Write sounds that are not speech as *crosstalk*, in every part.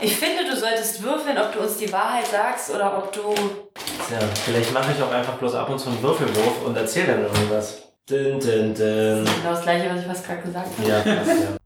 Ich finde, du solltest würfeln, ob du uns die Wahrheit sagst oder ob du. Tja, vielleicht mache ich auch einfach bloß ab und zu einen Würfelwurf und erzähl dann irgendwas. Din, din, din. Das ist genau das gleiche, was ich fast gerade gesagt habe. Ja, passt, ja.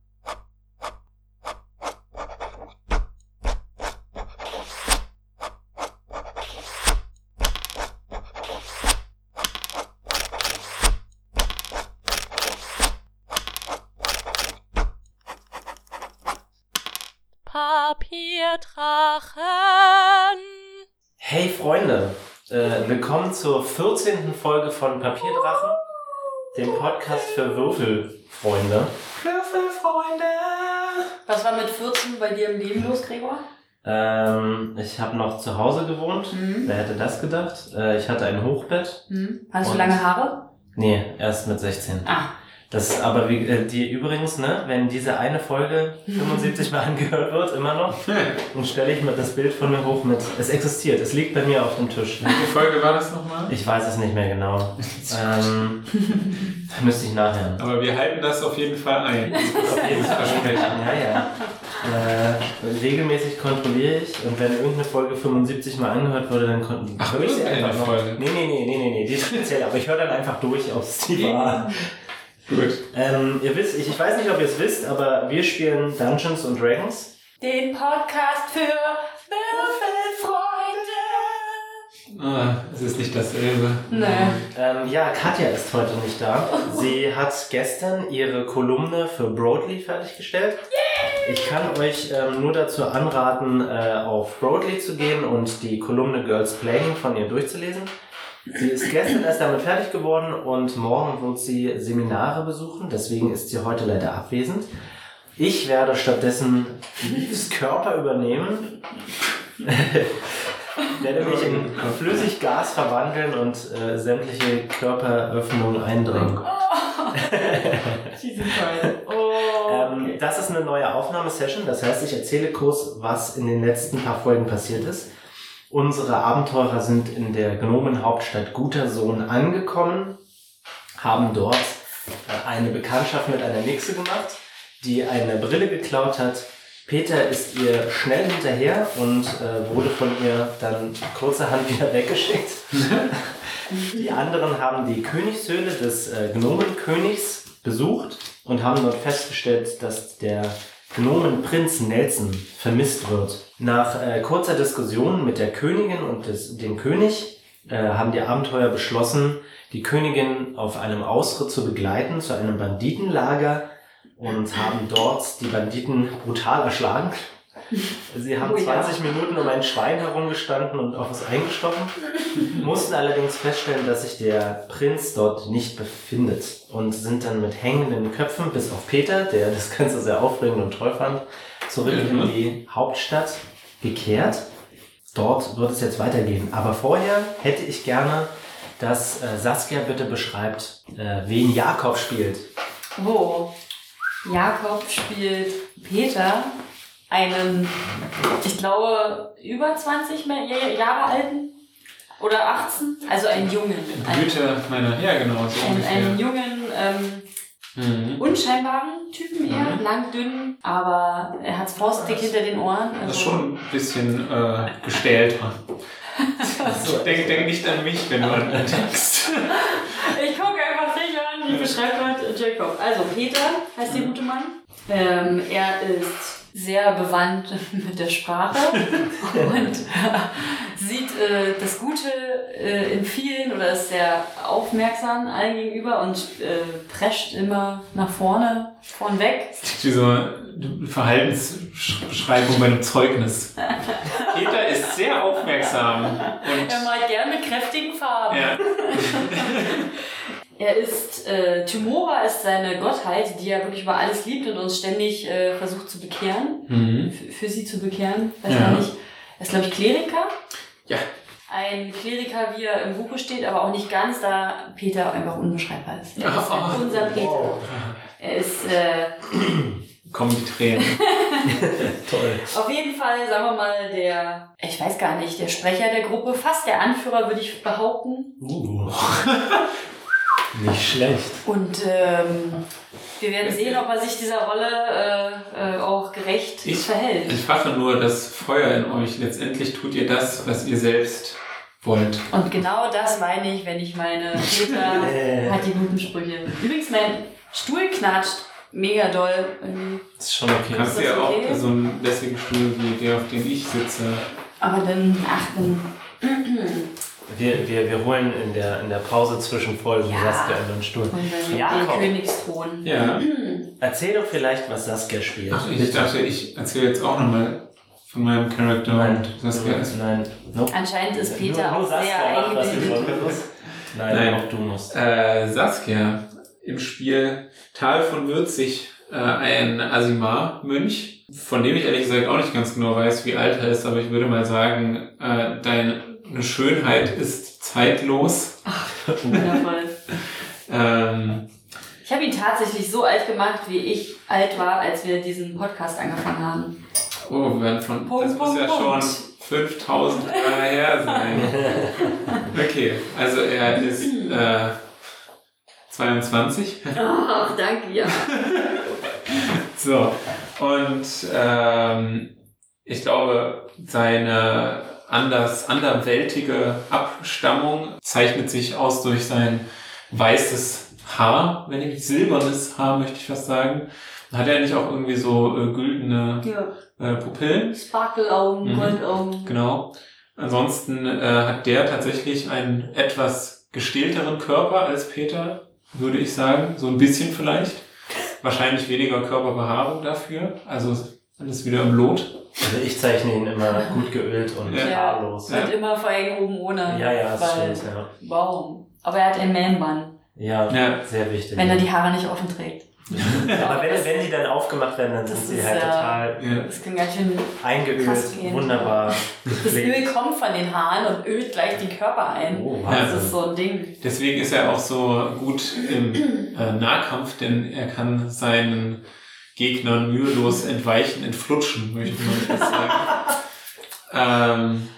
Willkommen zur 14. Folge von Papierdrachen, dem Podcast für Würfelfreunde. Würfelfreunde! Was war mit 14 bei dir im Leben los, Gregor? Ähm, ich habe noch zu Hause gewohnt. Mhm. Wer hätte das gedacht? Äh, ich hatte ein Hochbett. Hm? Hast du lange Haare? Nee, erst mit 16. Ah. Das aber wie, äh, die übrigens, ne, wenn diese eine Folge 75 Mal *laughs* angehört wird, immer noch, *laughs* dann stelle ich mir das Bild von mir hoch mit. Es existiert, es liegt bei mir auf dem Tisch. Welche Folge war das nochmal? Ich weiß es nicht mehr genau. ähm, *laughs* da müsste ich nachher. Aber wir halten das auf jeden Fall ein. Auf jeden Fall. Ja, ja. Äh, regelmäßig kontrolliere ich und wenn irgendeine Folge 75 Mal angehört wurde, dann konnten Ach, höre ich sie einfach noch. Folge. Nee, nee, nee, nee, nee, nee, die ist speziell, aber ich höre dann einfach durch, ob es die war. Gut. Ähm, ihr wisst, ich, ich weiß nicht, ob ihr es wisst, aber wir spielen Dungeons and Dragons. Den Podcast für Würfelfreunde. Ah, es ist nicht dasselbe. Nee. Ähm, ja, Katja ist heute nicht da. Sie hat gestern ihre Kolumne für Broadly fertiggestellt. Ich kann euch ähm, nur dazu anraten, äh, auf Broadly zu gehen und die Kolumne Girls Playing von ihr durchzulesen. Sie ist gestern erst damit fertig geworden und morgen wird sie Seminare besuchen, deswegen ist sie heute leider abwesend. Ich werde stattdessen Lives Körper übernehmen, werde mich in Flüssiggas verwandeln und äh, sämtliche Körperöffnungen eindringen. *laughs* Oh. Ähm, das ist eine neue Aufnahmesession, das heißt, ich erzähle kurz, was in den letzten paar Folgen passiert ist. Unsere Abenteurer sind in der Gnomenhauptstadt Gutersohn angekommen, haben dort äh, eine Bekanntschaft mit einer Nixe gemacht, die eine Brille geklaut hat. Peter ist ihr schnell hinterher und äh, wurde von ihr dann kurzerhand *laughs* wieder weggeschickt. *laughs* Die anderen haben die Königshöhle des äh, Gnomenkönigs besucht und haben dort festgestellt, dass der Gnomenprinz Nelson vermisst wird. Nach äh, kurzer Diskussion mit der Königin und des, dem König äh, haben die Abenteuer beschlossen, die Königin auf einem Ausritt zu begleiten zu einem Banditenlager und haben dort die Banditen brutal erschlagen. Sie haben Oh ja. 20 Minuten um ein Schwein herumgestanden und auf es eingestochen, mussten allerdings feststellen, dass sich der Prinz dort nicht befindet und sind dann mit hängenden Köpfen, bis auf Peter, der das Ganze sehr aufregend und toll fand, zurück in Mhm. die Hauptstadt gekehrt. Dort wird es jetzt weitergehen. Aber vorher hätte ich gerne, dass äh, Saskia bitte beschreibt, äh, wen Jakob spielt. Oh. Jakob spielt Peter, einen, ich glaube, über 20 mehr- Ja- Jahre alten oder 18, also einen Jungen. Einen, Güte meiner, ja genau, so einen, einen jungen, ähm, Mhm. unscheinbaren Typen eher, Mhm. lang, dünn, aber er hat Faustdick hinter den Ohren. Das ist Also schon ein bisschen äh, gestählter. *laughs* denk, denk nicht an mich, wenn du an ihn denkst. *laughs* Ich gucke einfach dich an, wie beschreibt man Jacob. Also, Peter heißt der gute Mann. Ähm, er ist sehr bewandt *laughs* mit der Sprache *laughs* und äh, sieht äh, das Gute äh, in vielen oder ist sehr aufmerksam allen gegenüber und äh, prescht immer nach vorne, vornweg. Wie so eine Verhaltensbeschreibung bei einem Zeugnis. Peter ist sehr aufmerksam. *laughs* Und Er malt gern mit kräftigen Farben. ja, Er ist, äh, Timora ist seine Gottheit, die er wirklich über alles liebt und uns ständig äh, versucht zu bekehren. mhm. Für, sie zu bekehren. Weiß Ja. nicht. Er ist, glaube ich, Kleriker. Ja. Ein Kleriker, wie er im Buche steht, aber auch nicht ganz, da Peter einfach unbeschreibbar ist. Er ist Oh. unser Peter. Er ist äh, *clears throat* kommen die Tränen. *laughs* Toll. auf jeden Fall, sagen wir mal, der, ich weiß gar nicht, der Sprecher der Gruppe, fast der Anführer, würde ich behaupten. Uh. Nicht schlecht. Und ähm, Wir werden sehen, ob er sich dieser Rolle äh, äh, auch gerecht Ich- verhält. Entfache nur das Feuer in euch. Letztendlich tut ihr das, was ihr selbst wollt. Und genau das meine ich, wenn ich meine, Peter *laughs* hat die guten Sprüche. Übrigens, mein Stuhl knatscht mega doll. Irgendwie. ist schon okay. Kannst das du ja auch okay? so einen lässigen Stuhl wie der, auf dem ich sitze. Aber dann, ach, dann. Wir, wir, wir holen in der, in der Pause zwischen Folgen Ja. Saskia in den Stuhl. Ja, den. Königsthron. Ja. Erzähl doch vielleicht, was Saskia spielt. Ach, ich dachte, ich erzähle jetzt auch nochmal von meinem Charakter Nein, und Saskia ist. Nein, nope. Anscheinend ist Peter Nur- nur auch sehr eingebildet. Nein, Nein. auch du musst. Äh, Saskia im Spiel Tal von Würzig, äh, ein Asimar-Mönch, von dem ich ehrlich gesagt auch nicht ganz genau weiß, wie alt er ist, aber ich würde mal sagen, äh, deine Schönheit ist zeitlos. Wundervoll. *laughs* Ähm, Ich habe ihn tatsächlich so alt gemacht, wie ich alt war, als wir diesen Podcast angefangen haben. oh, wir werden von, Punkt, das muss Punkt, ja Punkt. schon 5000 Jahre her sein. *laughs* Okay, also er ist äh, 22. Ach, danke, ja. *laughs* So, und ähm, ich glaube, seine anders, anderwältige Abstammung zeichnet sich aus durch sein weißes Haar, wenn ich nicht silbernes Haar, möchte ich fast sagen. Hat er nicht auch irgendwie so äh, güldene ja. äh, Pupillen? Sparkelaugen, Mhm. Goldaugen. Genau. Ansonsten äh, hat der tatsächlich einen etwas gestählteren Körper als Peter, würde ich sagen. So ein bisschen vielleicht. Wahrscheinlich weniger Körperbehaarung dafür. Also alles wieder im Lot. Also ich zeichne ihn immer gut geölt und Ja. haarlos. Und immer vor allem oben ohne. Ja, ja, das stimmt, ja. Warum? Aber er hat einen Man-Bun, Ja, Ja. sehr wichtig. wenn er die Haare nicht offen trägt. *laughs* Aber wenn, wenn die dann aufgemacht werden, dann Das sind sie ist halt ja- total Ja. das kann ganz schön. eingeölt, wunderbar Das Öl kommt von den Haaren und ölt gleich den Körper ein. Oh, Das ist so ein Ding. Deswegen ist er auch so gut im äh, Nahkampf, denn er kann seinen Gegnern mühelos entweichen, entflutschen, möchte man fast sagen. *laughs* ähm,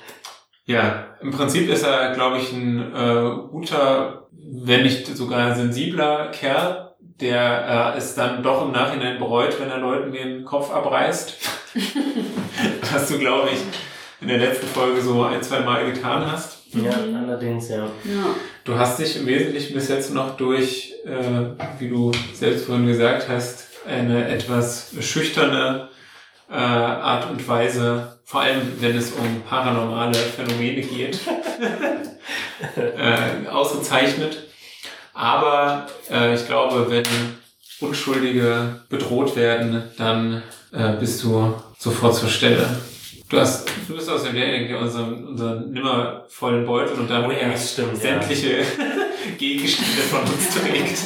ja, im Prinzip ist er, glaube ich, ein äh, guter, wenn nicht sogar sensibler Kerl, der äh, es dann doch im Nachhinein bereut, wenn er Leuten den Kopf abreißt. *laughs* Was du, glaube ich, in der letzten Folge so ein, zwei Mal getan hast. Ja, allerdings, ja. Ja. Du hast dich im Wesentlichen bis jetzt noch durch, äh, wie du selbst vorhin gesagt hast, eine etwas schüchterne äh, Art und Weise, vor allem wenn es um paranormale Phänomene geht, *laughs* äh, ausgezeichnet. Aber äh, ich glaube, wenn Unschuldige bedroht werden, dann äh, bist du sofort zur Stelle. Du, hast, du bist aus dem derjenige, der unseren, unseren nimmervollen Beutel und damit Oh ja, das stimmt, ja. sämtliche *laughs* Gegenstände von uns trägt.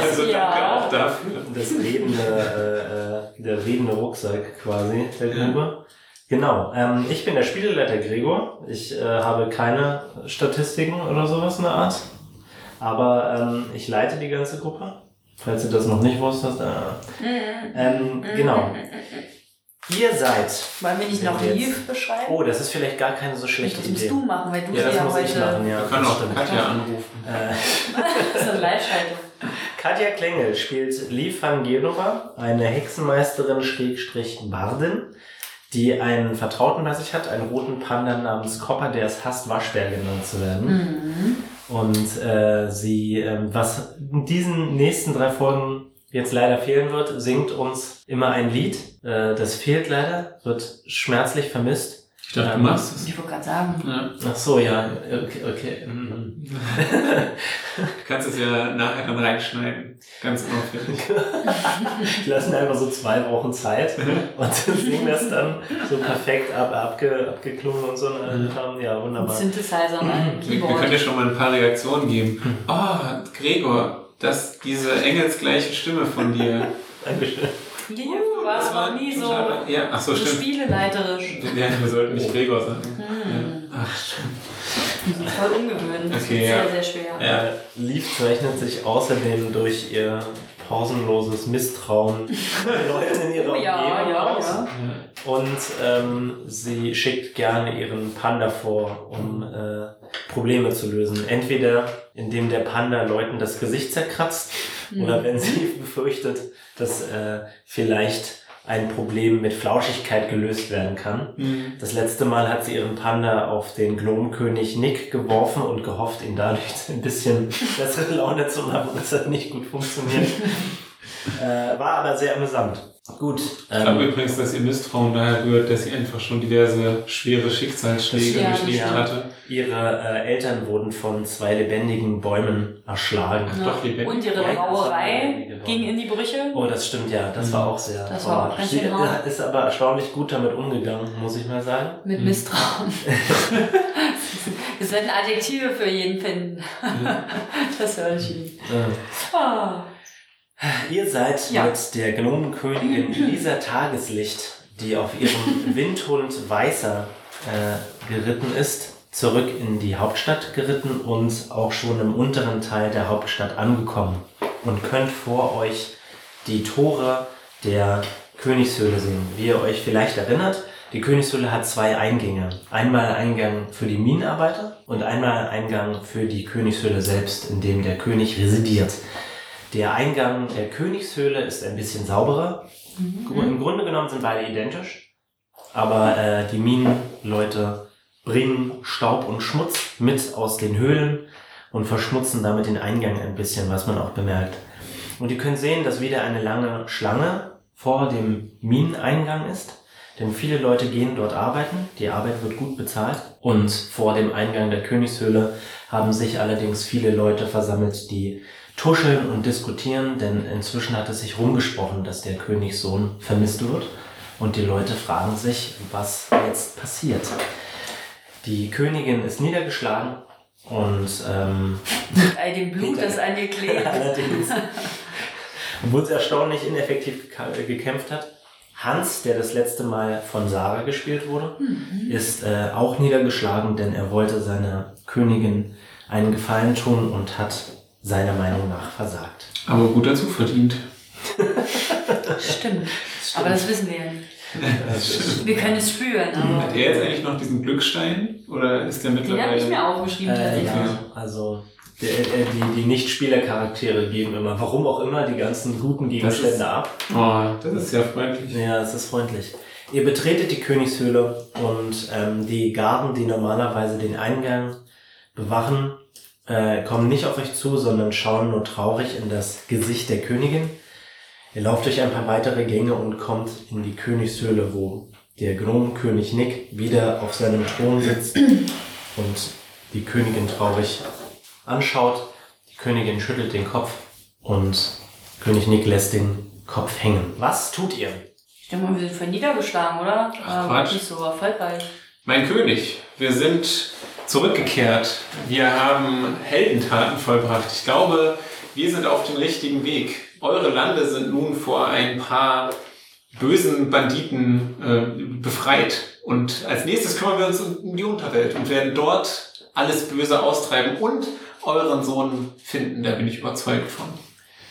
also Ja. danke auch dafür. Das redende, äh, äh, der redende Rucksack quasi der Grube. Genau. Ähm, ich bin der Spieleleiter Gregor. Ich äh, habe keine Statistiken oder sowas in der Art. Aber ähm, ich leite die ganze Gruppe. Falls du das noch nicht wusstest. Äh, ähm, genau. Ihr seid. Wollen wir nicht noch. Liv beschreiben? Oh, das ist vielleicht gar keine so schlechte das musst Idee. du machen, weil du Ja, sie das ja muss heute ich machen, ja. Wir können das auch stimmt. Katja *laughs* anrufen. Äh, *laughs* so eine Live-Schaltung. Katja Klengel spielt Liv van Genova, eine Hexenmeisterin Schrägstrich Bardin, die einen Vertrauten bei sich hat, einen roten Panda namens Copper, der es hasst, Waschbär genannt zu werden. Mhm. Und äh, sie, ähm, was in diesen nächsten drei Folgen jetzt leider fehlen wird, singt uns immer ein Lied. Äh, das fehlt leider, wird schmerzlich vermisst. Ich dachte, du Ähm, machst es. Ich wollte gerade sagen. Ja. Ach so, ja, okay, okay. mhm. Du *laughs* kannst es ja nachher dann reinschneiden. Ganz unauffällig. *laughs* Die lassen einfach so zwei Wochen Zeit *laughs* und singen das dann so perfekt ab, abge, abgeklungen und so. Und dann, ja, wunderbar. Synthesizer und ein Wir, wir Keyboard. können dir schon mal ein paar Reaktionen geben. Oh, Gregor, das, diese engelsgleiche Stimme von dir. *laughs* Dankeschön. Liv, du warst noch nie so, Ja, ach so, so stimmt. spieleleiterisch. Ja, wir sollten nicht Gregor sagen. Hm. Ja. Ach, stimmt. Voll ungewöhnlich. Das Okay, ist ja. sehr, sehr schwer. Ja. Äh, Liv zeichnet sich außerdem durch ihr pausenloses Misstrauen *laughs* Leuten in ihrer Oh ja, Umgebung ja, aus. ja. Und ähm, sie schickt gerne ihren Panda vor, um äh, Probleme zu lösen. Entweder indem der Panda Leuten das Gesicht zerkratzt Hm. Oder wenn sie *laughs* befürchtet, dass äh, vielleicht ein Problem mit Flauschigkeit gelöst werden kann. Mhm. Das letzte Mal hat sie ihren Panda auf den Gnomenkönig Nick geworfen und gehofft, ihn dadurch *laughs* ein bisschen bessere Laune zu machen. Das hat nicht gut funktioniert. *laughs* äh, war aber sehr amüsant. Gut. Ich glaube Ähm, übrigens, dass ihr Misstrauen daher rührt, dass sie einfach schon diverse schwere Schicksalsschläge Ja, durchlebt ja. hatte. ihre äh, Eltern wurden von zwei lebendigen Bäumen erschlagen. Ach doch, lebendig. Und ihre Ja, Brauerei ging in die Brüche. Oh, das stimmt ja. Das war auch sehr. Das war auch ganz Sie schön hart. ist aber erstaunlich gut damit umgegangen, muss ich mal sagen. Mit Hm. Misstrauen. *laughs* Wir werden Adjektive für jeden finden. Das höre ich. Äh, Ah. Ihr seid Ja. mit der Gnomenkönigin *clears throat* Elisa Tageslicht, die auf ihrem *laughs* Windhund Weißer äh, geritten ist, zurück in die Hauptstadt geritten und auch schon im unteren Teil der Hauptstadt angekommen und könnt vor euch die Tore der Königshöhle sehen. Wie ihr euch vielleicht erinnert, die Königshöhle hat zwei Eingänge. Einmal Eingang für die Minenarbeiter und einmal Eingang für die Königshöhle selbst, in dem der König residiert. Der Eingang der Königshöhle ist ein bisschen sauberer. Mhm. Im Grunde genommen sind beide identisch. Aber äh, die Minenleute bringen Staub und Schmutz mit aus den Höhlen und verschmutzen damit den Eingang ein bisschen, was man auch bemerkt. Und ihr könnt sehen, dass wieder eine lange Schlange vor dem Mineneingang ist. Denn viele Leute gehen dort arbeiten. Die Arbeit wird gut bezahlt. Und vor dem Eingang der Königshöhle haben sich allerdings viele Leute versammelt, die tuscheln und diskutieren, denn inzwischen hat es sich rumgesprochen, dass der Königssohn vermisst wird. Und die Leute fragen sich, was jetzt passiert. Die Königin ist niedergeschlagen und ähm, all dem Blut, das an dir klebt. allerdings, obwohl sie erstaunlich ineffektiv gekämpft hat. Hans, der das letzte Mal von Sarah gespielt wurde, Mhm. ist äh, auch niedergeschlagen, denn er wollte seiner Königin einen Gefallen tun und hat seiner Meinung nach versagt. Aber gut dazu verdient. Stimmt. Aber das wissen wir ja nicht. Wir können es spüren, aber. Hat er jetzt eigentlich noch diesen Glückstein? Oder ist der Den habe ich mittlerweile... mir aufgeschrieben Äh, tatsächlich. ja, also der, äh, die, die Nicht-Spieler-Charaktere geben immer, warum auch immer, die ganzen guten Gegenstände ab. Oh, das ist sehr freundlich. Ja, es ist freundlich. Ihr betretet die Königshöhle und ähm, die Garden, die normalerweise den Eingang bewachen, äh, kommen nicht auf euch zu, sondern schauen nur traurig in das Gesicht der Königin. Ihr lauft durch ein paar weitere Gänge und kommt in die Königshöhle, wo der Gnomenkönig Nick wieder auf seinem Thron sitzt und die Königin traurig anschaut. Die Königin schüttelt den Kopf und König Nick lässt den Kopf hängen. Was tut ihr? Ich denke mal, wir sind voll niedergeschlagen, oder? Ach, Aber Quatsch. Nicht so erfolgreich. Mein König, wir sind zurückgekehrt. Wir haben Heldentaten vollbracht. Ich glaube, wir sind auf dem richtigen Weg. Eure Lande sind nun vor ein paar bösen Banditen äh, befreit. Und als nächstes kümmern wir uns um die Unterwelt und werden dort alles Böse austreiben und euren Sohn finden. Da bin ich überzeugt von.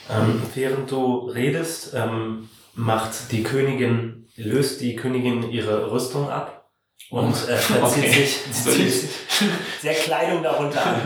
Ähm, während du redest, ähm, macht die Königin, löst die Königin ihre Rüstung ab und äh, verzieht Okay. *laughs* sich, So zieht ist- sich sehr Kleidung darunter an.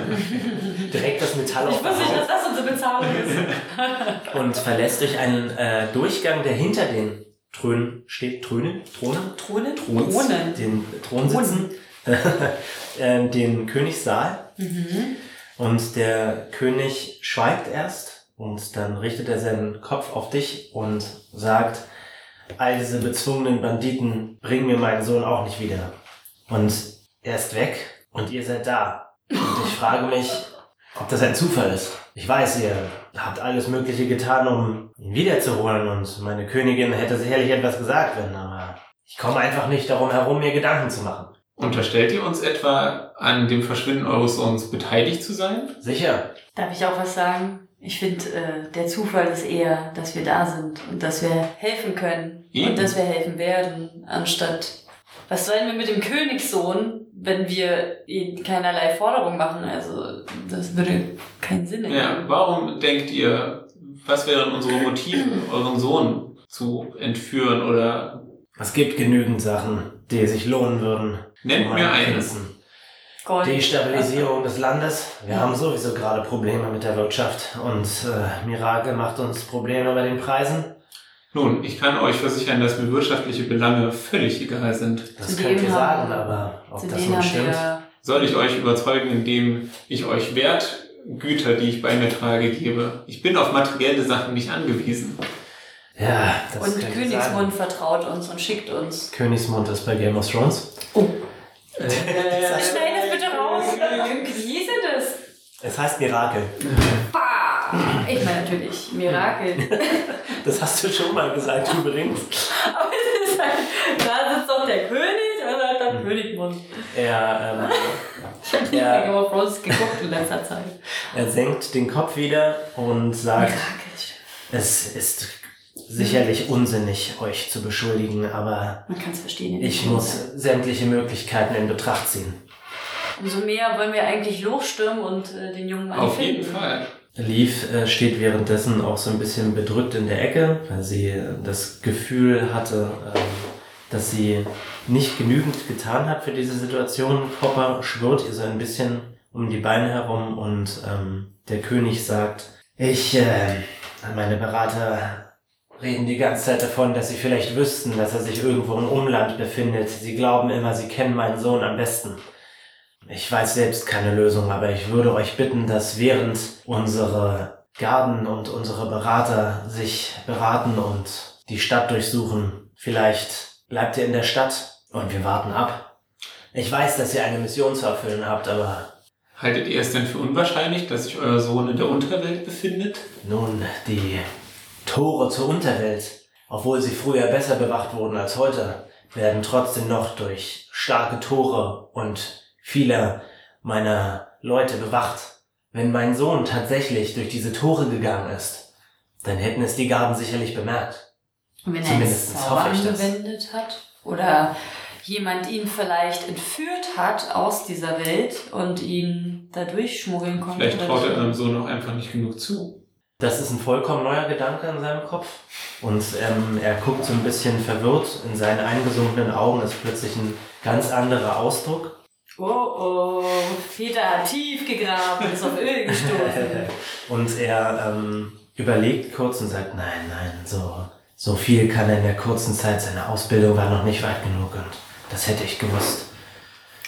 Direkt das Metall auf Ich wusste nicht, dass das unsere Bezahlung ist. *laughs* und verlässt durch einen äh, Durchgang, der hinter den Trönen steht. Trönen? Thronen? Drohnen? Throns, Drohnen. Den Thron sitzen. *laughs* äh, den Königssaal. Mhm. Und der König schweigt erst und dann richtet er seinen Kopf auf dich und sagt, all diese bezwungenen Banditen bringen mir meinen Sohn auch nicht wieder. Und er ist weg und ihr seid da. Und ich frage mich, ob das ein Zufall ist. Ich weiß, ihr habt alles Mögliche getan, um ihn wiederzuholen und meine Königin hätte sicherlich etwas gesagt, wenn, aber ich komme einfach nicht darum herum, mir Gedanken zu machen. Unterstellt ihr uns etwa an dem Verschwinden eures Sohns beteiligt zu sein? Sicher, Darf ich auch was sagen? Ich finde, äh, der Zufall ist eher, dass wir da sind und dass wir helfen können Eben. und dass wir helfen werden, anstatt was sollen wir mit dem Königssohn, wenn wir ihm keinerlei Forderung machen? Also das würde keinen Sinn ergeben. Ja, warum denkt ihr, was wären unsere Motive, *clears throat* euren Sohn zu entführen oder es gibt genügend Sachen, die sich lohnen würden. nennt mir? Prinzen. Gold. Destabilisierung des Landes. Wir haben sowieso gerade Probleme mit der Wirtschaft und äh, Mirakel macht uns Probleme bei den Preisen. Nun, ich kann euch versichern, dass mir wirtschaftliche Belange völlig egal sind. Das Zu könnt ihr sagen, aber ob Zu das nun stimmt. Soll ich euch überzeugen, indem ich euch Wertgüter, die ich bei mir trage, gebe? Ich bin auf materielle Sachen nicht angewiesen. Ja, das und Königsmund sagen. vertraut uns und schickt uns. Königsmund ist bei Game of Thrones. Äh, *laughs* Schnell das bitte raus. Wie hieß denn das? Es heißt Mirakel. Bah! Ich meine natürlich Mirakel. *laughs* Das hast du schon mal gesagt übrigens. Aber es ist halt, da sitzt doch der König und dann hat der Königmund. Er, ähm, Ich habe Ja. mehr Game of Thrones geguckt in letzter Zeit. er senkt den Kopf wieder und sagt, Mirakel. es ist sicherlich unsinnig, euch zu beschuldigen, aber Man kann es verstehen. ich muss sämtliche Möglichkeiten in Betracht ziehen. Umso mehr wollen wir eigentlich losstürmen und äh, den jungen Mann Auf finden. jeden Fall. Leaf äh, steht währenddessen auch so ein bisschen bedrückt in der Ecke, weil sie äh, das Gefühl hatte, ähm, dass sie nicht genügend getan hat für diese Situation. Popper schwirrt ihr so ein bisschen um die Beine herum und ähm, der König sagt, ich, äh, meine Berater reden die ganze Zeit davon, dass sie vielleicht wüssten, dass er sich irgendwo im Umland befindet. Sie glauben immer, sie kennen meinen Sohn am besten. Ich weiß selbst keine Lösung, aber ich würde euch bitten, dass während unsere Garden und unsere Berater sich beraten und die Stadt durchsuchen, vielleicht bleibt ihr in der Stadt und wir warten ab. Ich weiß, dass ihr eine Mission zu erfüllen habt, aber Haltet ihr es denn für unwahrscheinlich, dass sich euer Sohn in der Unterwelt befindet? nun, die Tore zur Unterwelt, obwohl sie früher besser bewacht wurden als heute, werden trotzdem noch durch starke Tore und viele meiner Leute bewacht. Wenn mein Sohn tatsächlich durch diese Tore gegangen ist, dann hätten es die Garden sicherlich bemerkt. Und wenn er Zumindest Zauber hoffe ich das. angewendet hat oder jemand ihn vielleicht entführt hat aus dieser Welt und ihn da durchschmuggeln konnte. Vielleicht traut er so. eurem Sohn auch einfach nicht genug zu. Das ist ein vollkommen neuer Gedanke in seinem Kopf. Und ähm, er guckt so ein bisschen verwirrt. In seinen eingesunkenen Augen ist plötzlich ein ganz anderer Ausdruck. Oh oh, Peter hat tief gegraben, ist auf Öl gestoßen. *laughs* Und er ähm, überlegt kurz und sagt, nein, nein, so, so viel kann er in der kurzen Zeit, seine Ausbildung war noch nicht weit genug und das hätte ich gewusst.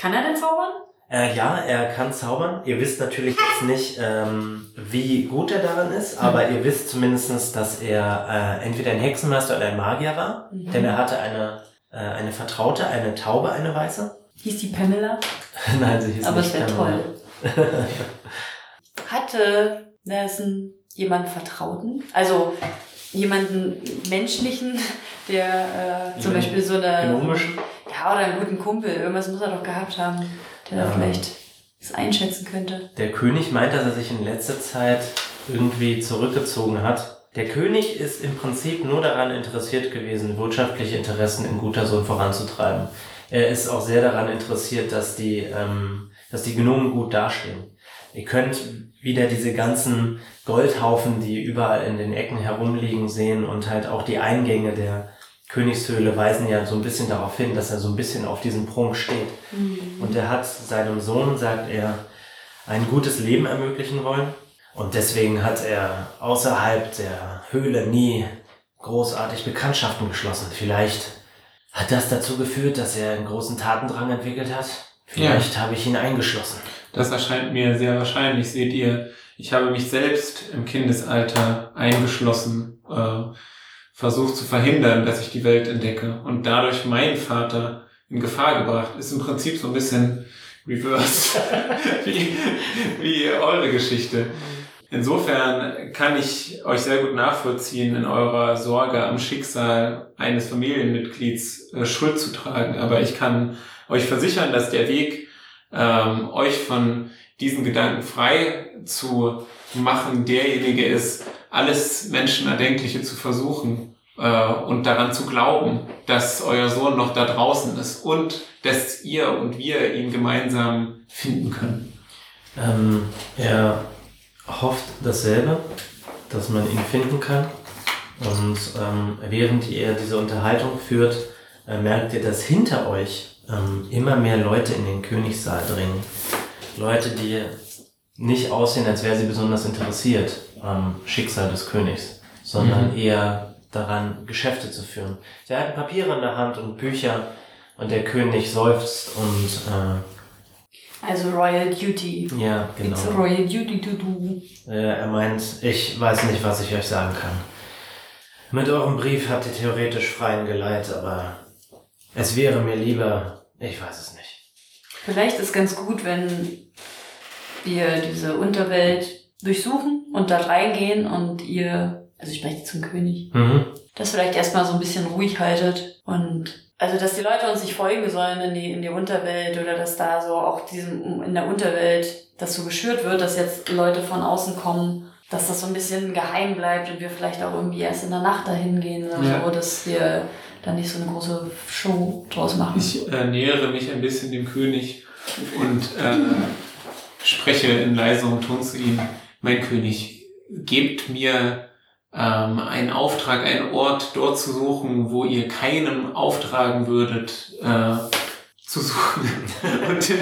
Kann er denn zaubern? Äh, ja, er kann zaubern. Ihr wisst natürlich jetzt nicht, ähm, wie gut er darin ist, aber ihr wisst zumindestens, dass er äh, entweder ein Hexenmeister oder ein Magier war, Mhm. denn er hatte eine, äh, eine Vertraute, eine Taube, eine weiße. Hieß die Pamela? *laughs* Nein, sie hieß Aber nicht es wäre Pamela. toll. *laughs* Hatte Nelson jemanden Vertrauten? Also jemanden menschlichen, der äh, zum Beispiel so eine. Gnomischen? Ja, oder einen guten Kumpel. Irgendwas muss er doch gehabt haben, der da vielleicht das einschätzen könnte. Der König meint, dass er sich in letzter Zeit irgendwie zurückgezogen hat. Der König ist im Prinzip nur daran interessiert gewesen, wirtschaftliche Interessen in Gutersohn voranzutreiben. Er ist auch sehr daran interessiert, dass die, ähm, dass die Gnomen gut dastehen. Ihr könnt wieder diese ganzen Goldhaufen, die überall in den Ecken herumliegen, sehen und halt auch die Eingänge der Königshöhle weisen ja so ein bisschen darauf hin, dass er so ein bisschen auf diesen Prunk steht. Und er hat seinem Sohn, sagt er, ein gutes Leben ermöglichen wollen. Und deswegen hat er außerhalb der Höhle nie großartig Bekanntschaften geschlossen. Vielleicht hat das dazu geführt, dass er einen großen Tatendrang entwickelt hat. Vielleicht habe ich ihn eingeschlossen. Das erscheint mir sehr wahrscheinlich. Seht ihr, ich habe mich selbst im Kindesalter eingeschlossen, äh, versucht zu verhindern, dass ich die Welt entdecke und dadurch meinen Vater in Gefahr gebracht. Ist im Prinzip so ein bisschen reverse, *laughs* wie, wie eure Geschichte. Insofern kann ich euch sehr gut nachvollziehen, in eurer Sorge am Schicksal eines Familienmitglieds äh, Schuld zu tragen. Aber ich kann euch versichern, dass der Weg, ähm, euch von diesen Gedanken frei zu machen, derjenige ist, alles Menschenerdenkliche zu versuchen äh, und daran zu glauben, dass euer Sohn noch da draußen ist und dass ihr und wir ihn gemeinsam finden können. Ähm, er hofft dasselbe, dass man ihn finden kann. Und ähm, während ihr diese Unterhaltung führt, äh, merkt ihr, dass hinter euch ähm, immer mehr Leute in den Königssaal dringen. Leute, die nicht aussehen, als wäre sie besonders interessiert am Schicksal des Königs, sondern Mhm. eher daran, Geschäfte zu führen. Sie halten Papiere in der Hand und Bücher und der König seufzt und Also Royal Duty. äh, ja, genau. It's Royal Duty to do. Äh, er meint, ich weiß nicht, was ich euch sagen kann. Mit eurem Brief habt ihr theoretisch freien Geleit, aber es wäre mir lieber, ich weiß es nicht. Vielleicht ist ganz gut, wenn wir diese Unterwelt durchsuchen und da reingehen und ihr, also ich spreche zum König, Mhm. das vielleicht erstmal so ein bisschen ruhig haltet und also dass die Leute uns nicht folgen sollen in die, in die Unterwelt oder dass da so auch diesem in der Unterwelt das so geschürt wird, dass jetzt Leute von außen kommen, dass das so ein bisschen geheim bleibt und wir vielleicht auch irgendwie erst in der Nacht dahin gehen oder Ja. so, dass wir da nicht so eine große Show draus machen. Ich äh, nähere mich ein bisschen dem König und äh, spreche in leiserem Ton zu ihm. Mein König, gebt mir ähm, einen Auftrag, einen Ort dort zu suchen, wo ihr keinem auftragen würdet, äh, zu suchen. *laughs* Und äh,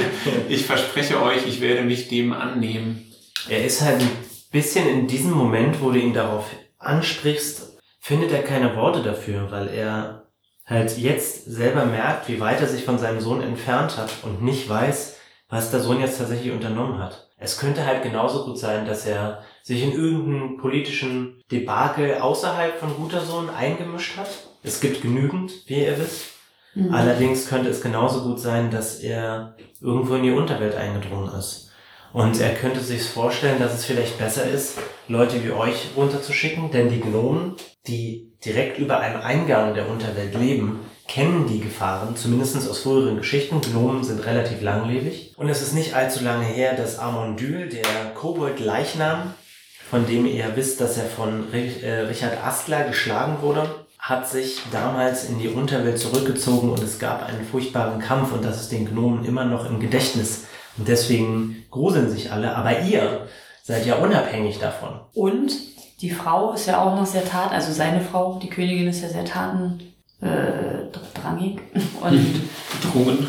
ich verspreche euch, ich werde mich dem annehmen. Er ist halt ein bisschen in diesem Moment, wo du ihn darauf ansprichst, findet er keine Worte dafür, weil er halt jetzt selber merkt, wie weit er sich von seinem Sohn entfernt hat und nicht weiß, was der Sohn jetzt tatsächlich unternommen hat. Es könnte halt genauso gut sein, dass er sich in irgendeinen politischen Debakel außerhalb von guter Sohn eingemischt hat. Es gibt genügend, wie ihr wisst. Mhm. Allerdings könnte es genauso gut sein, dass er irgendwo in die Unterwelt eingedrungen ist. Und er könnte sich vorstellen, dass es vielleicht besser ist, Leute wie euch runterzuschicken, denn die Gnomen, die direkt über einem Eingang der Unterwelt leben, kennen die Gefahren, zumindest aus früheren Geschichten. Gnomen sind relativ langlebig. Und es ist nicht allzu lange her, dass Amondyl, der Kobold Leichnam, von dem ihr wisst, dass er von äh, Richard Astler geschlagen wurde, hat sich damals in die Unterwelt zurückgezogen und es gab einen furchtbaren Kampf und das ist den Gnomen immer noch im Gedächtnis. Und deswegen gruseln sich alle, aber ihr seid ja unabhängig davon. Und die Frau ist ja auch noch sehr tat, also seine Frau, die Königin ist ja sehr taten äh, drangig *laughs* und Gedrungen.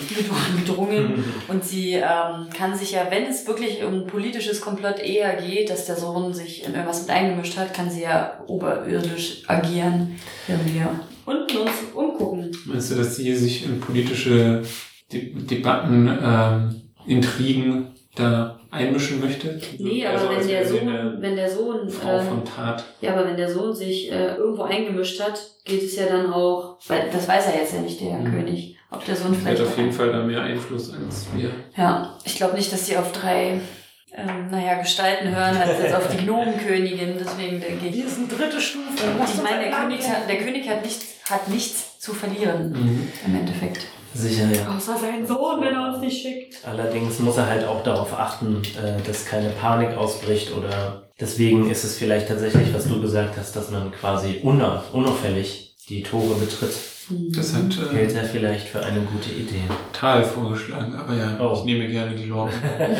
gedrungen. *laughs* Und sie ähm, kann sich ja, wenn es wirklich um politisches Komplott eher geht, dass der Sohn sich in irgendwas mit eingemischt hat, kann sie ja oberirdisch agieren, wenn wir unten uns umgucken. Meinst du, dass sie sich in politische De Debatten, ähm, Intrigen da einmischen möchte? Nee, aber Also als wenn der Sohn, wenn der Sohn, Frau äh, von Tat. ja, aber wenn der Sohn sich äh, irgendwo eingemischt hat, geht es ja dann auch, weil das weiß er jetzt ja nicht, der Mhm. König, ob der Sohn Sie hat vielleicht. auf jeden Fall da mehr Einfluss als wir. Ja, ich glaube nicht, dass die auf drei, ähm, naja, Gestalten hören, als jetzt auf die Gnomenkönigin, deswegen denke ich. ist eine dritte Stufe. Ich meine, der König, hat, der König hat nichts, hat nichts zu verlieren, Mhm. im Endeffekt. Sicher, ja. Außer seinen Sohn, wenn er uns nicht schickt. Allerdings muss er halt auch darauf achten, äh, dass keine Panik ausbricht oder deswegen ist es vielleicht tatsächlich, was du gesagt hast, dass man quasi unau unauffällig die Tore betritt. Das hat äh, Hält er vielleicht für eine gute Idee. Tal vorgeschlagen, aber ja, Oh. ich nehme gerne die Lorbeeren. *laughs*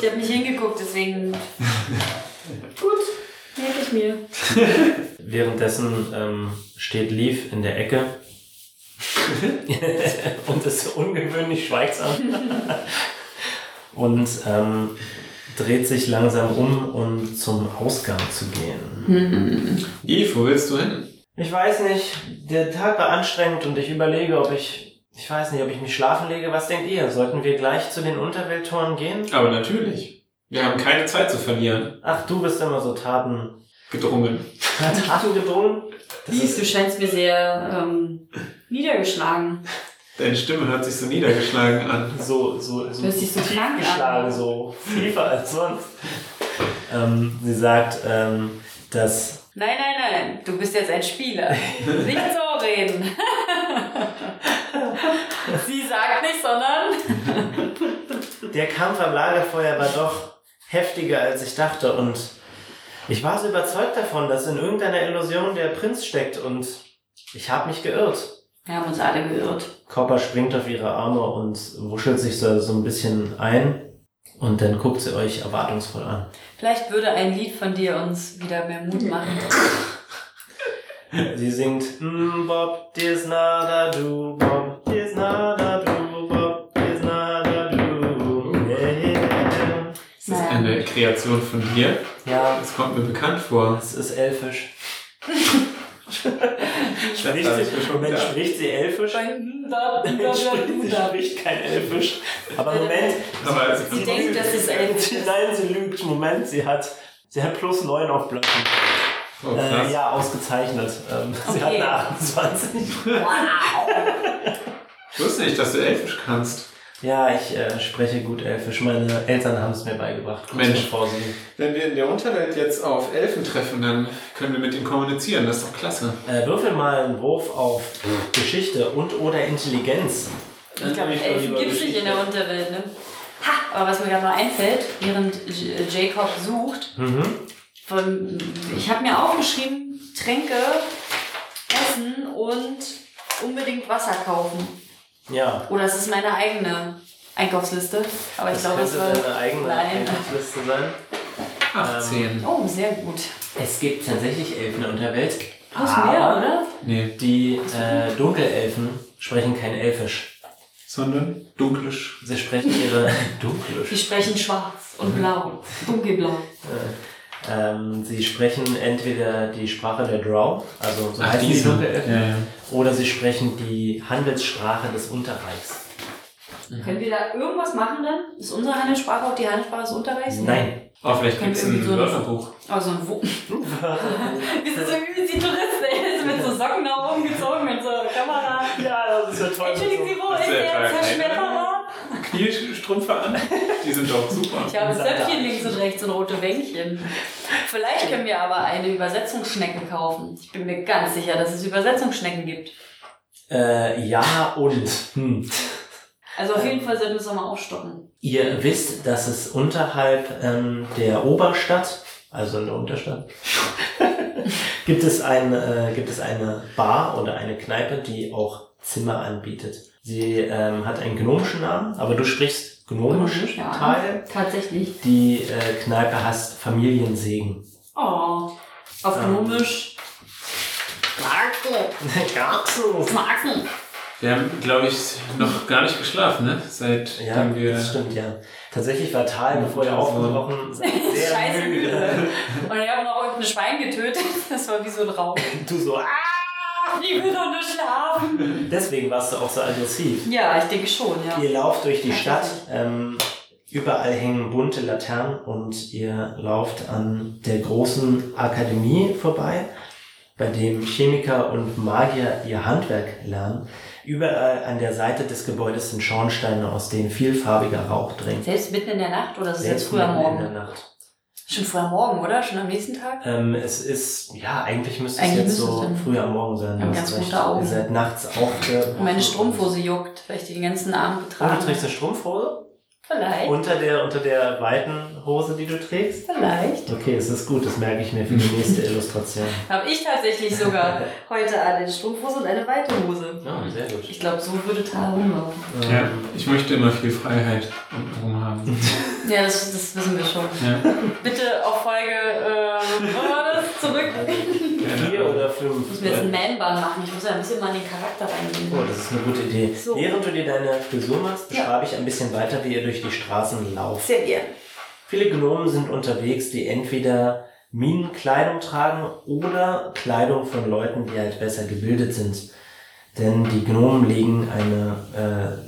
Ich habe nicht hingeguckt, deswegen. *laughs* Gut, merke ich mir. *laughs* Währenddessen ähm, steht Leaf in der Ecke *laughs* und ist ungewöhnlich schweigsam *laughs* und ähm, dreht sich langsam um, um zum Ausgang zu gehen. Eve, wo willst du hin? Ich weiß nicht, der Tag war anstrengend und ich überlege, ob ich, ich weiß nicht, ob ich mich schlafen lege. Was denkt ihr? Sollten wir gleich zu den Unterwelttoren gehen? Aber natürlich. Wir haben keine Zeit zu verlieren. Ach, du bist immer so Taten, Gedrungen. *laughs* Taten gedrungen? Ist, du scheinst mir sehr ähm, niedergeschlagen. Deine Stimme hört sich so niedergeschlagen an. so, so, so Hört sich so krank geschlagen, an. so tiefer als sonst. Ähm, sie sagt, ähm, dass Nein, nein, nein, du bist jetzt ein Spieler. *laughs* Nicht so reden. Sie sagt nicht, sondern. der Kampf am Lagerfeuer war doch heftiger, als ich dachte und ich war so überzeugt davon, dass in irgendeiner Illusion der Prinz steckt und ich habe mich geirrt. Wir haben uns alle geirrt. Copper springt auf ihre Arme und wuschelt sich so, so ein bisschen ein und dann guckt sie euch erwartungsvoll an. Vielleicht würde ein Lied von dir uns wieder mehr Mut *laughs* machen. Sie singt mm, Bob, dis nada du, Bob, dis nada Kreation von dir. Ja, Das kommt mir bekannt vor. es ist elfisch. *laughs* spricht, sie, Moment, spricht sie elfisch? Nein, spricht, sie spricht kein elfisch. Aber Moment, Aber Sie denkt, dass es elfisch sie, ist. nein, sie lügt. Moment, sie hat, sie hat plus 9 auf Blöcken. oh, Äh, ja, ausgezeichnet. Ähm, Sie hat Okay. eine 28. Wow. Ich wusste nicht, dass du Elfisch kannst. Ja, ich äh, spreche gut Elfisch. Meine Eltern haben es mir beigebracht. kurz Mensch. bevor sie. Wenn wir in der Unterwelt jetzt auf Elfen treffen, dann können wir mit ihnen kommunizieren. Das ist doch klasse. Äh, würfel mal einen Wurf auf Geschichte und oder Intelligenz. Ich glaube, Elfen gibt es nicht in der Unterwelt, ne? Ha! Aber was mir gerade noch einfällt, während J- Jacob sucht, Mhm. von, ich habe mir aufgeschrieben, Tränke, Essen und unbedingt Wasser kaufen. Ja. Oder es ist meine eigene Einkaufsliste. Aber ich Das glaube, es war. deine eigene Nein. Einkaufsliste sein. 18. Oh, sehr gut. Es gibt tatsächlich Elfen in der Unterwelt. Plus aber mehr, oder? Nee, Die äh, Dunkelelfen sprechen kein Elfisch. sondern dunklisch. Sie sprechen ihre *laughs* Dunklisch. sprechen schwarz und blau. Dunkelblau. Ähm, sie sprechen entweder die Sprache der Drow, also so heißen die diese. Dunkelelfen, Ja, ja. oder sie sprechen die Handelssprache des Unterreichs. Können wir da irgendwas machen dann? Ist unsere Handelssprache auch die Handelssprache des Unterreichs? Nein. Oh, vielleicht Können gibt es ein irgendwie so Wörterbuch. Also ein Wo. Wir sind so übelst die Touristen, *laughs* ey. Mit so Socken nach oben gezogen mit so Kamera. Ja, das ist ja toll. Entschuldigen Sie, wo ist der Zerschmetterer? Kniestrümpfe an. Die sind doch super. Ich habe. Zöpfchen links und rechts und rote Wänkchen. Vielleicht können wir aber eine Übersetzungsschnecke kaufen. Ich bin mir ganz sicher, dass es Übersetzungsschnecken gibt. Äh, ja und. Hm. Also auf jeden Fall sollten wir es nochmal aufstocken. Ihr wisst, dass es unterhalb ähm, der Oberstadt, also in der Unterstadt, *laughs* gibt, es ein, äh, gibt es eine Bar oder eine Kneipe, die auch Zimmer anbietet. Sie ähm, hat einen gnomischen Namen, aber du sprichst gnomisch Ja, Teil. Tatsächlich. Die äh, Kneipe heißt Familiensegen. Oh. Auf Ähm. Gnomisch. Garten. Smarten. *laughs* Wir haben, glaube ich, noch gar nicht geschlafen, ne? Seitdem Ja, wir. das stimmt, ja. Tatsächlich war Tal, bevor Also- aufgebrochen *laughs* sehr Scheiße müde. Und ich habe noch irgendein Schwein getötet. Das war wie so ein Raum. *laughs* Du so, ah! Ich will doch nur schlafen. Deswegen warst du auch so aggressiv. Ja, ich denke schon, ja. Ihr lauft durch die Stadt, ähm, überall hängen bunte Laternen und ihr lauft an der großen Akademie vorbei, bei dem Chemiker und Magier ihr Handwerk lernen. Überall an der Seite des Gebäudes sind Schornsteine, aus denen vielfarbiger Rauch dringt. Selbst mitten in der Nacht oder ist es Selbst jetzt früh am mitten in Morgen? der Nacht. Schon früh am Morgen, oder? Schon am nächsten Tag? Ähm, es ist, ja, eigentlich müsste Eigentlich es jetzt müsste so früh am Morgen sein. Du ganz hast recht. gute Augen. Ihr seid nachts aufgewacht. Und meine Strumpfhose juckt, weil ich die den ganzen Abend Oh, getragen du trägst eine Strumpfhose? Vielleicht. Unter der, unter der weiten Hose, die du trägst? Vielleicht. Okay, es ist gut, das merke ich mir für die nächste *laughs* Illustration. Habe ich tatsächlich sogar *laughs* heute eine Strumpfhose und eine weite Hose. Ja, sehr gut. Ich glaube, so würde Tara rumlaufen. Ja, Ähm, ich möchte immer viel Freiheit untenrum haben. *laughs* Ja, das, das wissen wir schon. Ja. Bitte auf Folge, äh, wo war das? Zurück. Vier oder fünf. Ich muss mir jetzt einen Man-Bun machen. Ich muss ja ein bisschen mal in den Charakter reingehen. Oh, das ist eine gute Idee. So. Während du dir deine Frisur machst, Ja. beschreibe ich ein bisschen weiter, wie ihr durch die Straßen lauft. Sehr gern. Viele Gnomen sind unterwegs, die entweder Minenkleidung tragen oder Kleidung von Leuten, die halt besser gebildet sind. Denn die Gnomen legen, eine,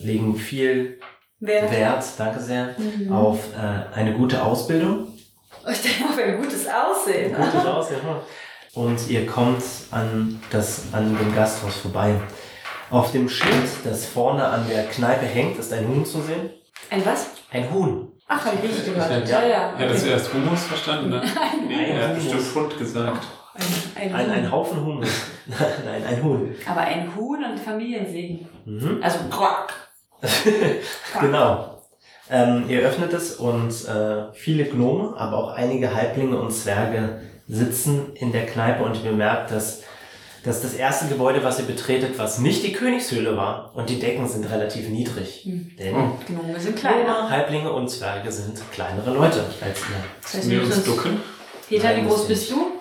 äh, legen viel Wer? Wert, danke sehr, Mhm. auf äh, eine gute Ausbildung. Ich *laughs* denke auf ein gutes Aussehen. Gutes Aussehen. hm. Und ihr kommt an, das, an dem Gasthaus vorbei. Auf dem Schild, das vorne an der Kneipe hängt, ist ein Huhn zu sehen. Ein was? Ein Huhn. Ach, habe ich richtig gehört. Ja. Ja, ja. Hättest du Okay. erst Humus verstanden, ne? *laughs* Nee, er hat bestimmt Hund gesagt. Ein, ein, Ein, ein Huhn. Haufen Huhn. *laughs* Nein, ein Huhn. Aber ein Huhn und Familiensegen. Mhm. Also, quack. *laughs* Genau. Ähm, ihr öffnet es und äh, viele Gnome, aber auch einige Halblinge und Zwerge sitzen in der Kneipe und ihr bemerkt, dass, dass das erste Gebäude, was ihr betretet, was nicht die Königshöhle war und die Decken sind relativ niedrig. Hm. Denn Oh. Gnome sind Gnome, kleiner. Halblinge und Zwerge sind kleinere Leute als ihr. Das heißt, Wir wir uns ducken. Peter, wie groß bist du?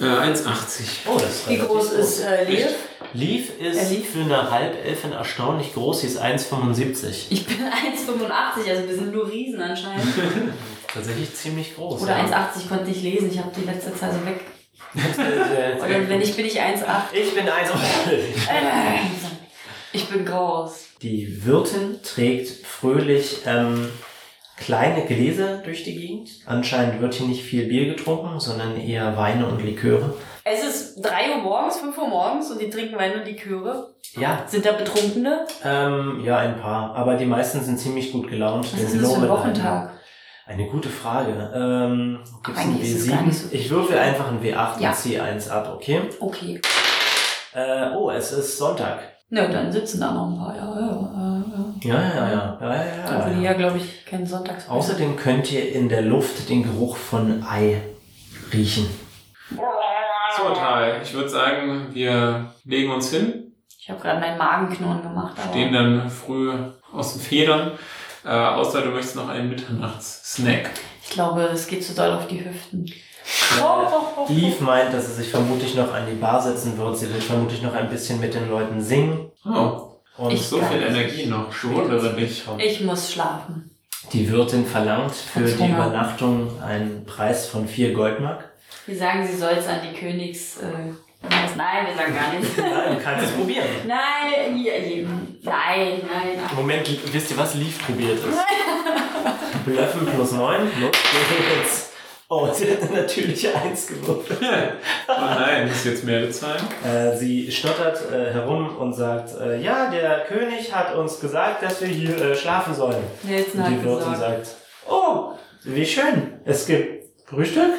Äh, 1,80. Oh, das ist Wie relativ groß ist äh, Lev? Leaf ist Äh, Leaf? für eine Halbelfin erstaunlich groß. Sie ist 1,75. Ich bin *laughs* 1,85, also wir sind nur Riesen anscheinend. *laughs* tatsächlich ziemlich groß. Oder ja. 1,80 konnte ich lesen. Ich habe die letzte Zeit so weg. Äh, *laughs* Oder wenn ich bin ich 1,8. ich bin 1. *laughs* Ich bin groß. Die Wirtin trägt fröhlich ähm, kleine Gläser durch die Gegend. Anscheinend wird hier nicht viel Bier getrunken, sondern eher Weine und Liköre. Es ist 3 Uhr morgens, 5 Uhr morgens und die trinken Wein und Liköre. Ja, Sind da Betrunkene? ähm, ja, ein paar. Aber die meisten sind ziemlich gut gelaunt. Was denn ist das für ein Wochentag? Eine gute Frage. Ähm, gibt's ein Eigentlich ist es gar W7? nicht so ich würfel einfach ein W8 Ja. und ziehe eins ab, okay? Okay. Äh, oh, es ist Sonntag. Na, dann sitzen da noch ein paar. Ja, ja, ja. Ja, ja, ja. ja, ja, ja, Obwohl die ja. ja, glaube ich, keinen Sonntags. Außerdem könnt ihr in der Luft den Geruch von Ei riechen. So, Tal, ich würde sagen, wir legen uns hin, Ich habe gerade meinen Magenknurren gemacht. Aber stehen dann früh aus den Federn. Äh, außer du möchtest noch einen Mitternachts-Snack. ich glaube, es geht zu doll auf die Hüften. Leaf meint, dass sie sich vermutlich noch an die Bar setzen wird. Sie wird vermutlich noch ein bisschen mit den Leuten singen. Oh, Und Ich- so viel Energie noch. Bewundere dich. Ich muss schlafen. die Wirtin verlangt für die. Übernachtung einen Preis von vier Goldmark. Wir sagen, sie soll es an die Königs. Äh, was? nein, wir sagen gar nichts. *laughs* Nein, du kannst es probieren. nein, hier, nein, nein, nein. Moment, wisst ihr, was Leaf probiert ist? Blöffen *laughs* plus 9. Los geht's. Oh, sie hat eine natürliche Eins gewürfelt. Oh nein, muss jetzt mehr bezahlen? Äh, sie stottert äh, herum und sagt, äh, ja, der König hat uns gesagt, dass wir hier schlafen sollen. Nelson Und die Wirtin sagt, oh, wie schön, es gibt Frühstück.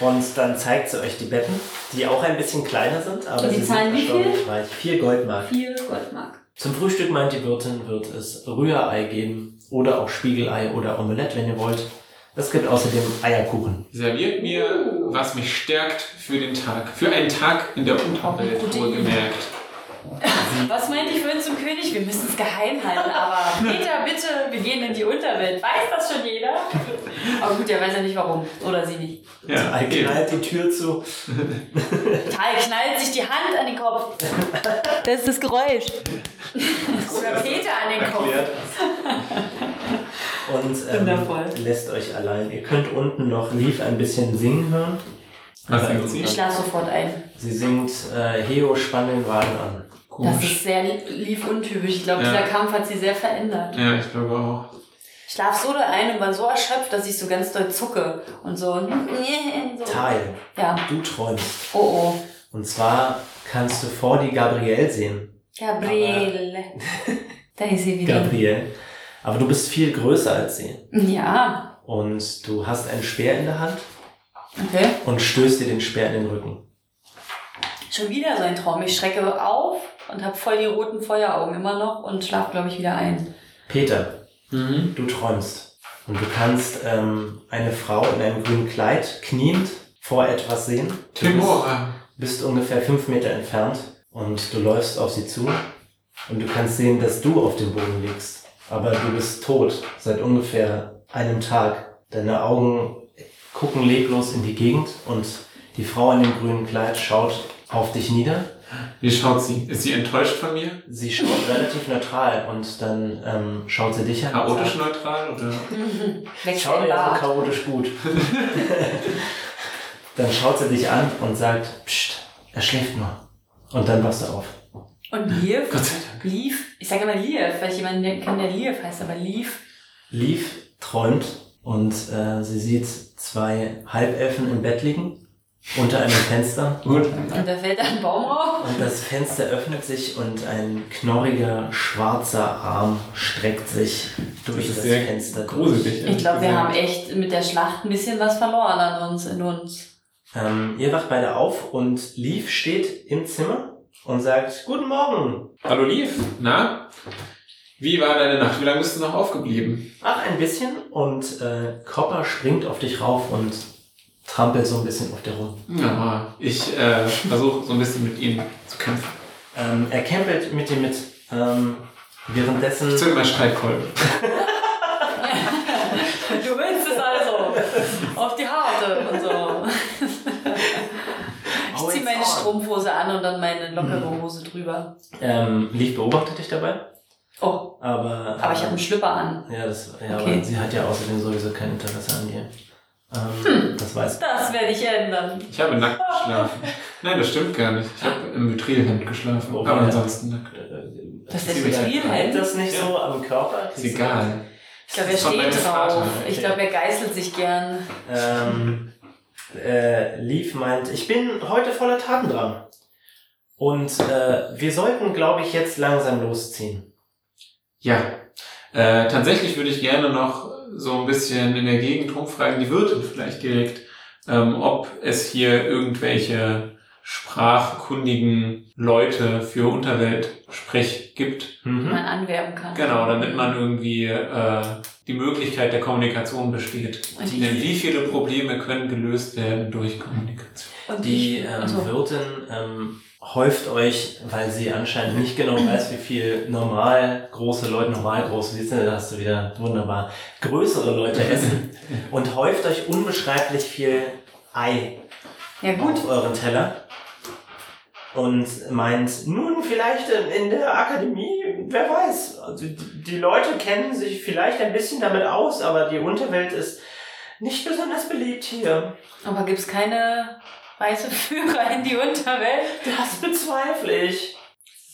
Und dann zeigt sie euch die Betten, die auch ein bisschen kleiner sind, aber die sie zahlen sind wie viel? erstaunlich reich. Vier Goldmark. Vier Goldmark. Zum Frühstück meint die Wirtin, wird es Rührei geben oder auch Spiegelei oder Omelette, wenn ihr wollt. Es gibt außerdem Eierkuchen. Serviert mir, was mich stärkt für den Tag. Für einen Tag in der Unterwelt, wohlgemerkt. Was meinte ich vorhin zum König? Wir müssen es geheim halten, aber Peter, bitte, wir gehen in die Unterwelt. Weiß das schon jeder? Aber gut, der weiß ja nicht warum. Oder sie nicht. Ja, okay. knallt die Tür zu. Tal knallt sich die Hand an den Kopf. Das ist das Geräusch. Oder Peter an den Kopf. Erklärt. Und ähm, lässt euch allein. Ihr könnt unten noch Leaf ein bisschen singen hören. Was Aber singt sie? Ich schlafe sofort ein. Sie singt äh, Heo, spann den Wagen an. Das Komisch. ist sehr lief untypisch. Ich glaube, Ja. dieser Kampf hat sie sehr verändert. Ja, ich glaube auch. Ich schlafe so da ein und war so erschöpft, dass ich so ganz doll zucke. Und so. *laughs* so. Teil, Ja. du träumst. Oh oh. Und zwar kannst du vor die Gabrielle sehen. Gabriele. *laughs* Da ist sie wieder. Gabrielle. Aber du bist viel größer als sie. Ja. Und du hast einen Speer in der Hand Okay. und stößt dir den Speer in den Rücken. Schon wieder so ein Traum. Ich schrecke auf und habe voll die roten Feueraugen immer noch und schlafe, glaube ich, wieder ein. Peter, Mhm. du träumst. Und du kannst ähm, eine Frau in einem grünen Kleid kniend vor etwas sehen. Du bist, bist ungefähr fünf Meter entfernt und du läufst auf sie zu. Und du kannst sehen, dass du auf dem Boden liegst. Aber du bist tot seit ungefähr einem Tag. Deine Augen gucken leblos in die Gegend und die Frau in dem grünen Kleid schaut auf dich nieder. Wie schaut sie? Ist sie enttäuscht von mir? Sie schaut relativ neutral und dann ähm, schaut sie dich an. Chaotisch sagt, neutral? Oder? *laughs* Schau dir ja so chaotisch gut. *laughs* dann schaut sie dich an und sagt, Psst, er schläft nur. Und dann wachst du auf. Und Lief? Gott sei Dank. Lief? Ich sage immer Lief, weil ich jemanden kenne, der Lief heißt, aber Lief. Leaf träumt und äh, sie sieht zwei Halbelfen im Bett liegen, unter einem Fenster. Gut. Und da fällt ein Baum rauf. Und das Fenster öffnet sich und ein knorriger, schwarzer Arm streckt sich durch Das das, Fenster. Gruselig. Ich glaube, wir haben echt mit der Schlacht ein bisschen was verloren an uns, in uns. Ähm, ihr wacht beide auf und Leaf steht im Zimmer und sagt, Guten Morgen. Hallo Liv, na? Wie war deine Nacht? Wie lange bist du noch aufgeblieben? Ach, ein bisschen. Und äh, Copper springt auf dich rauf und trampelt so ein bisschen auf dir rum. Ja, ich äh, versuche so ein bisschen mit ihm zu kämpfen. Ähm, er kämpelt mit dir mit. Ähm, währenddessen. Ich zünd mal Streitkolben. Du willst es also. Auf die Harte und so. Ich ziehe meine. Strumpfhose an und dann meine lockere Hose drüber. Ähm, Leaf beobachtet dich dabei. Oh, Aber, aber ich habe einen Schlüpper an. Ja, das, ja Okay. aber sie hat ja außerdem sowieso kein Interesse an dir. Ähm, Das weiß Das werde ich ändern. Ich habe nackt geschlafen. Nein, das stimmt gar nicht. Ich habe im Vitrilhemd geschlafen. Oh, aber ja. ansonsten nackt. Das ist Ziemlich viel Hält halt. das nicht so am Körper? Ist egal. Ich glaube, er Das ist steht Vater, drauf. Ich glaube, er geißelt sich gern. Ähm, äh, Leaf meint, ich bin heute voller Taten dran. Und äh, wir sollten, glaube ich, jetzt langsam losziehen. Ja. Äh, tatsächlich würde ich gerne noch so ein bisschen in der Gegend rumfragen, die Wirtin vielleicht direkt, ähm, ob es hier irgendwelche sprachkundigen Leute für Unterweltsprech gibt. die Mhm. man anwerben kann. Genau, damit man irgendwie äh, die Möglichkeit der Kommunikation besteht. Und die- Denn wie viele Probleme können gelöst werden durch Kommunikation? Und Die ähm, also, Wirtin ähm, häuft euch, weil sie anscheinend nicht genau weiß, wie viel normal große Leute, normal groß, siehst du, da hast du wieder wunderbar, größere Leute essen und häuft euch unbeschreiblich viel Ei ja gut. auf euren Teller und meint, nun vielleicht in der Akademie, wer weiß, also die, die Leute kennen sich vielleicht ein bisschen damit aus, aber die Unterwelt ist nicht besonders beliebt hier. Aber gibt's keine Reiseführer in die Unterwelt? Das bezweifle ich.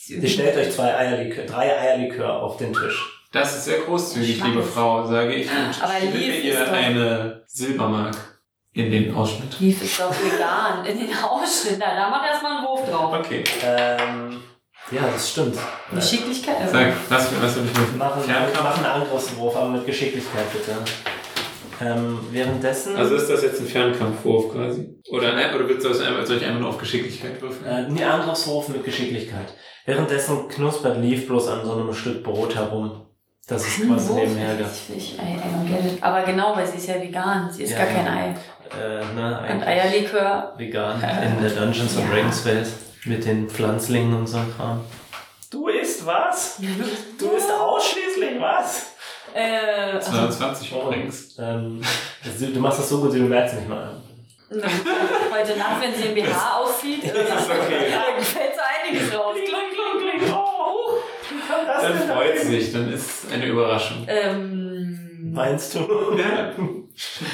Sie stellt euch zwei Eierlikör, drei Eierlikör auf den Tisch. Das ist sehr großzügig, liebe Frau, sage ich. Und Aber Lief ihr ist doch- eine Silbermark in den Ausschnitt. Lief ist doch vegan. In den Ausschnitt. Na, da mach erstmal einen Wurf drauf. Okay. Ähm, ja, das stimmt. Geschicklichkeit. Also, Sag, was, was will ich Äh, machen? machen, Fernkampf? machen einen Angriffswurf, aber mit Geschicklichkeit bitte. Ähm, währenddessen. Also ist das jetzt ein Fernkampfwurf quasi? Oder, oder willst du das einfach, soll ich einfach nur auf Geschicklichkeit würfeln? äh, nee, Angriffswurf mit Geschicklichkeit. Währenddessen knuspert Leaf bloß an so einem Stück Brot herum. Das ist quasi Wurf? nebenher. Aber genau, weil sie ist ja vegan. Sie ist Ja, gar kein. Ei. Äh, ne, Und Eierlikör. vegan in der Dungeons and Ja. Dragons Welt mit den Pflanzlingen und so Kram. Du isst was? Du isst ausschließlich was? Äh, also, 22 übrigens. Ähm, das- du machst das so gut, du merkst nicht mal. heute Nacht, wenn sie im BH auszieht, äh, Das *laughs* ist okay. da fällt so einiges raus. Kling, kling, kling. Oh, kommt das Dann freut sich, dann ist eine Überraschung. Ähm, Meinst du? Ja.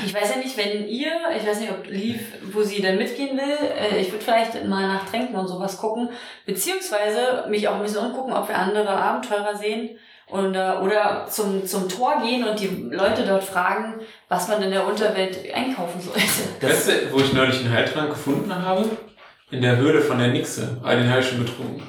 ich weiß ja nicht, wenn ihr, ich weiß nicht, ob Liv, wo sie dann mitgehen will, äh, ich würde vielleicht mal nach Tränken und sowas gucken, beziehungsweise mich auch ein bisschen umgucken, ob wir andere Abenteurer sehen und, äh, oder zum, zum Tor gehen und die Leute dort fragen, was man in der Unterwelt einkaufen sollte. Du, *laughs* wo ich neulich einen Heiltrank gefunden habe? In der Höhle von der Nixe. Aber den habe ich schon getrunken.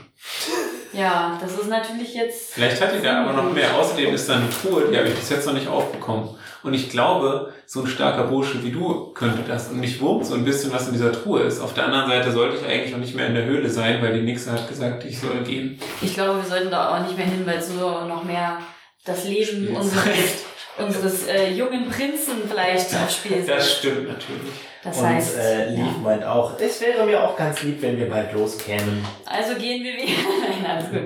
Ja, das ist natürlich jetzt. Vielleicht hat die da aber noch mehr. Außerdem ist da eine Truhe, die habe ich bis jetzt noch nicht aufbekommen. Und ich glaube, so ein starker Bursche wie du könnte das. Und mich wurmt so ein bisschen, was in dieser Truhe ist. Auf der anderen Seite sollte ich eigentlich noch nicht mehr in der Höhle sein, weil die Nixe hat gesagt, ich soll gehen. Ich glaube, wir sollten da auch nicht mehr hin, weil so noch mehr das Leben unseres, unseres äh, jungen Prinzen vielleicht aufs Spiel Das setzt. stimmt natürlich. Das Und heißt, äh, Leaf ja. meint auch, es wäre mir auch ganz lieb, wenn wir bald loskämen. also gehen wir wieder. *laughs* Nein, alles gut.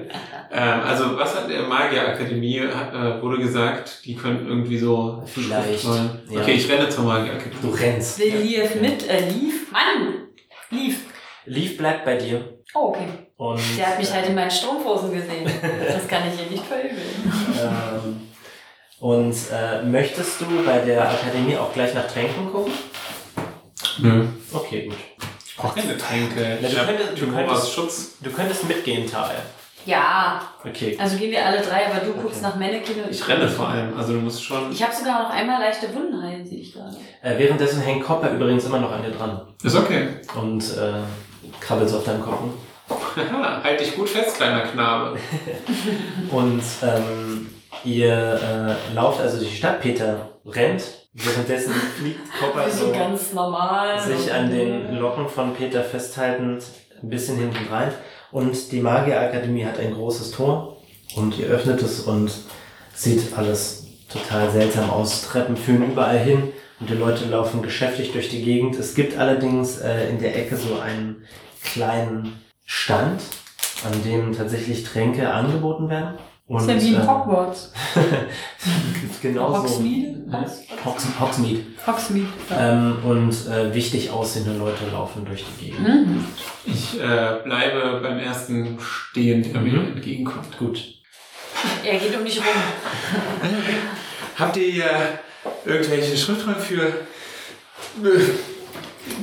Ähm, also, was hat der Magierakademie, äh, wurde gesagt, die könnten irgendwie so... Vielleicht, ja. Okay, ich renne zur Magierakademie. Du rennst. Will Lief mit? Äh, Lief? Mann! Lief. Leaf bleibt bei dir. Oh, okay. Und, Der hat mich halt in meinen Strumpfhosen gesehen. Das kann ich ihr nicht verübeln. *laughs* und äh, möchtest du bei der Akademie auch gleich nach Tränken gucken? Nö. Okay, gut. Ich brauche keine Tränke. Na, du könntest- du könntest- Schutz. Du könntest mitgehen, Tal. Ja, Okay. also gehen wir alle drei, aber du guckst Okay. nach Mannequin und Ich renne vor allem. Also, du musst schon... Ich habe sogar noch einmal leichte Wunden heilen, sehe ich gerade. Äh, währenddessen hängt Copper übrigens immer noch an dir dran. Ist okay. Und äh, krabbelt so auf deinem Kopf. *laughs* halt dich gut fest, kleiner Knabe. *laughs* Und ähm, ihr äh, lauft also durch die Stadt. Peter rennt. Währenddessen fliegt Copper so ganz normal. sich an den Locken von Peter festhaltend ein bisschen hinten rein. Und die Magierakademie hat ein großes Tor. Und ihr öffnet es und sieht alles total seltsam aus. Treppen führen überall hin und die Leute laufen geschäftig durch die Gegend. Es gibt allerdings äh, in der Ecke so einen kleinen Stand, an dem tatsächlich Tränke angeboten werden. Das ist ja wie in ähm, Hogwarts. *laughs* genau so. Hogsmeade? Hogs- Hogs- Hogsmeade. Hogsmeade. Ja. Ähm, und äh, wichtig aussehende Leute laufen durch die Gegend. Mhm. Ich äh, bleibe beim ersten stehen, der mir Mhm. entgegenkommt. Gut. Er geht um dich rum. Habt ihr hier irgendwelche Schriftrollen für äh,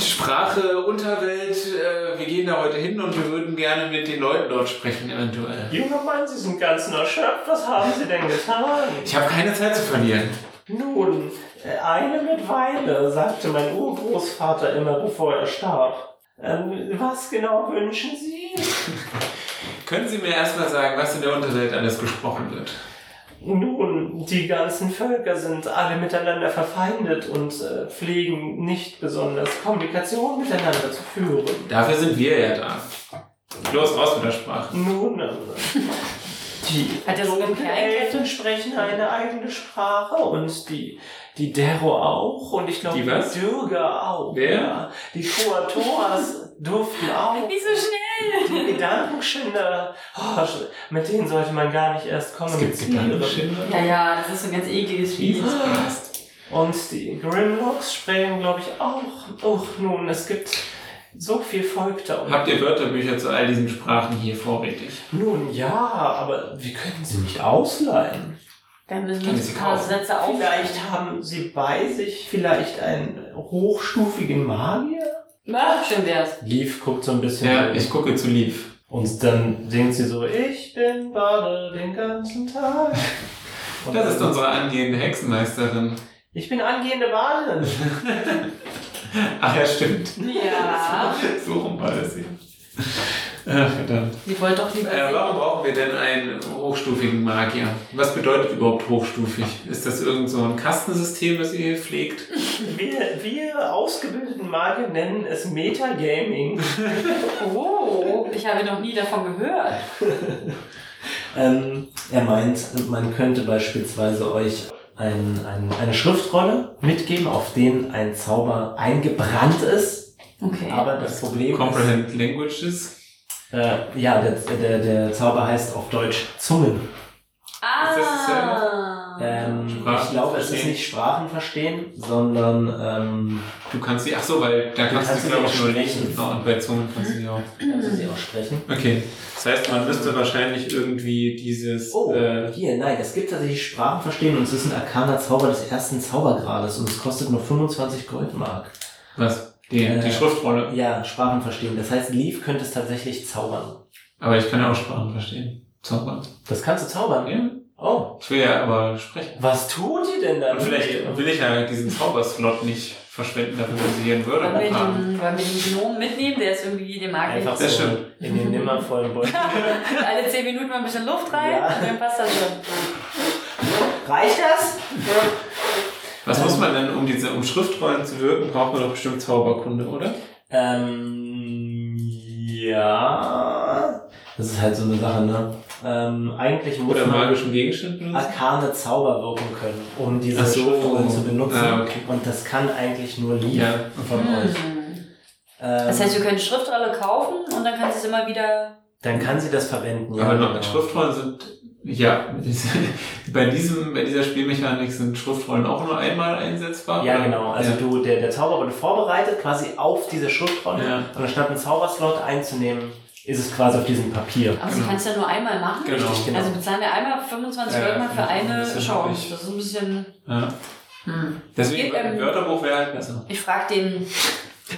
Sprache, Unterwelt? Äh, wir gehen da heute hin und wir würden gerne mit den Leuten dort sprechen, eventuell. Junger Mann, Sie sind ganz erschöpft. Was haben Sie denn getan? Ich habe keine Zeit zu verlieren. Nun, äh, eine mit Weile, sagte mein Urgroßvater immer, bevor er starb. Ähm, was genau wünschen Sie? Können Sie mir erstmal sagen, was in der Unterwelt alles gesprochen wird? Nun, die ganzen Völker sind alle miteinander verfeindet und äh, pflegen nicht besonders Kommunikation miteinander zu führen. Dafür sind wir ja da. Los, raus mit der Sprache. Nun, ähm, die Hat so eine Elfen sprechen eine eigene Sprache und die, die Dero auch und ich glaube Die was? Dürger auch. Wer? Ja. Die Kuatoas durften auch. Nicht so schnell. Die Gedankenschinder, oh, mit denen sollte man gar nicht erst kommunizieren. Ja, ja, das ist so ein ganz ekliges Spiel. Und die Grimlocks sprechen, glaube ich, auch. Och, nun, es gibt so viel Volk da unten. Habt ihr Wörterbücher zu all diesen Sprachen hier vorrätig? Nun ja, aber wir können sie nicht ausleihen. Dann müssen wir ein sie paar kaufen? Sätze auf. Vielleicht haben sie bei sich vielleicht einen hochstufigen Magier? Na, schön wär's. Leaf guckt so ein bisschen. Ja, ich gucke zu lieb. und dann singt sie so, ich bin Bade den ganzen Tag. Und *laughs* Das ist unsere angehende Hexenmeisterin. Ich bin angehende Badin. *laughs* Ach ja, stimmt. Ja. *laughs* So rum war das hier. Ach, verdammt. Wollte doch lieber Äh, warum brauchen wir denn einen hochstufigen Magier? Was bedeutet überhaupt hochstufig? Ist das irgend so ein Kastensystem, das ihr hier pflegt? Wir, wir ausgebildeten Magier nennen es Metagaming. *laughs* Oh, ich habe noch nie davon gehört. Ähm, er meint, man könnte beispielsweise euch ein, ein, eine Schriftrolle mitgeben, auf denen ein Zauber eingebrannt ist. Okay. Aber das Problem Comprehend Languages? Äh, ja, der, der, der Zauber heißt auf Deutsch Zungen. ah. Ist das dasselbe? Ähm, Sprachen ich glaube, es ist nicht Sprachen verstehen, sondern ähm, Du kannst sie, ach so, weil da kannst kannst du, sie glaube auch ich, nur lesen. Und bei Zungen kannst du sie auch. kannst du sie auch sprechen. Okay. Das heißt, man müsste wahrscheinlich irgendwie dieses. Oh, Äh, hier, nein, es gibt tatsächlich Sprachen verstehen und es ist ein arkaner Zauber des ersten Zaubergrades und es kostet nur 25 Goldmark. was? Die, Äh, die Schriftrolle. Ja, Sprachen verstehen. Das heißt, Leaf könnte es tatsächlich zaubern. Aber ich kann ja auch Sprachen verstehen. Zaubern. Das kannst du zaubern? Ja. Oh. Ich will ja aber sprechen. Was tut ihr denn dann? Und vielleicht will ich ja diesen Zauberslot nicht verschwenden, dafür hier einen Wollen wir, den, wollen wir den Gnom mitnehmen? Der ist irgendwie, den mag ich. Einfach Sehr so schön. in den nimmervollen Beutel. *laughs* Alle 10 Minuten mal ein bisschen Luft rein Ja. und dann passt das schon. Reicht das? Was muss man denn, um diese, um Schriftrollen zu wirken, braucht man doch bestimmt Zauberkunde, oder? Ähm, ja. Das ist halt so eine Sache, ne? Ähm, eigentlich muss Oder man magischen Gegenstand benutzen? arkane Zauber wirken können, um diese Ach so. Schriftrollen zu benutzen. Ah, okay. Und das kann eigentlich nur Leaf Ja. von euch. Hm. Ähm, Das heißt, wir können Schriftrolle kaufen und dann kannst du es immer wieder. dann kann sie das verwenden. ja, Aber noch, genau. Schriftrollen sind, ja, *laughs* bei diesem, bei dieser Spielmechanik sind Schriftrollen auch nur einmal einsetzbar. Ja, oder? genau. Also ja. du, der, der Zauber wurde vorbereitet, quasi auf diese Schriftrolle. Ja. Und anstatt einen Zauberslot einzunehmen, ist es quasi auf diesem Papier. Also Genau. du kannst ja nur einmal machen. Genau. Richtig, genau. Also bezahlen wir einmal 25 Ja, Goldmark für eine 25 Chance. Das ist ein bisschen. Ja. Hm. Deswegen, Geht, ähm, ein Wörterbuch wäre halt besser. Ich frage den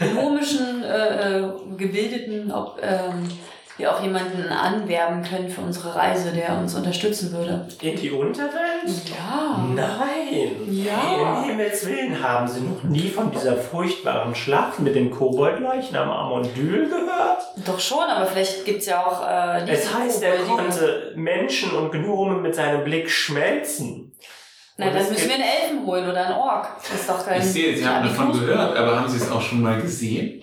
ökonomischen, äh, äh, gebildeten, ob ähm, wir auch jemanden anwerben können für unsere Reise, der uns unterstützen würde. In die Unterwelt? Ja. Nein! Ja. Um Himmels Willen haben Sie noch nie von dieser furchtbaren Schlacht mit dem Koboldleichnam Amondyl gehört? Doch schon, aber vielleicht gibt's ja auch äh, Es heißt, er konnte Menschen und Gnomen mit seinem Blick schmelzen. Na, Und dann es müssen wir gibt- einen Elfen holen oder einen Ork. Das ist doch kein. Ich sehe, Sie haben davon gehört, aber haben Sie es auch schon mal gesehen?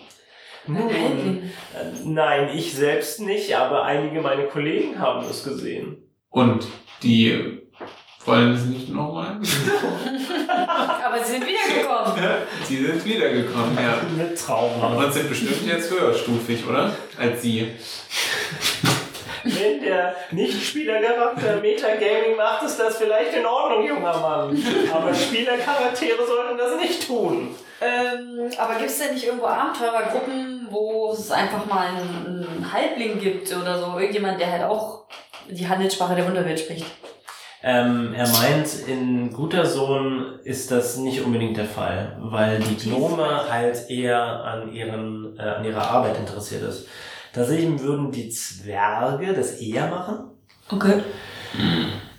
Nun, Halbling. äh, nein, ich selbst nicht, aber einige meiner Kollegen haben es gesehen. Und die wollen es nicht nochmal? *laughs* Aber sie sind wiedergekommen. Sie sind wiedergekommen, ja. Mit Trauma. Und sind bestimmt jetzt höherstufig, oder? Als Sie. Wenn der Nicht-Spielercharakter Metagaming macht, ist das vielleicht in Ordnung, junger Mann. Aber Spielercharaktere sollten das nicht tun. Ähm, aber gibt es denn nicht irgendwo Abenteurergruppen, wo es einfach mal einen, einen Halbling gibt oder so? Irgendjemand, der halt auch die Handelssprache der Unterwelt spricht. Ähm, er meint, in Guter Sohn ist das nicht unbedingt der Fall, weil die Gnome halt eher an, ihren, äh, an ihrer Arbeit interessiert ist. Tatsächlich würden die Zwerge das eher machen. Okay.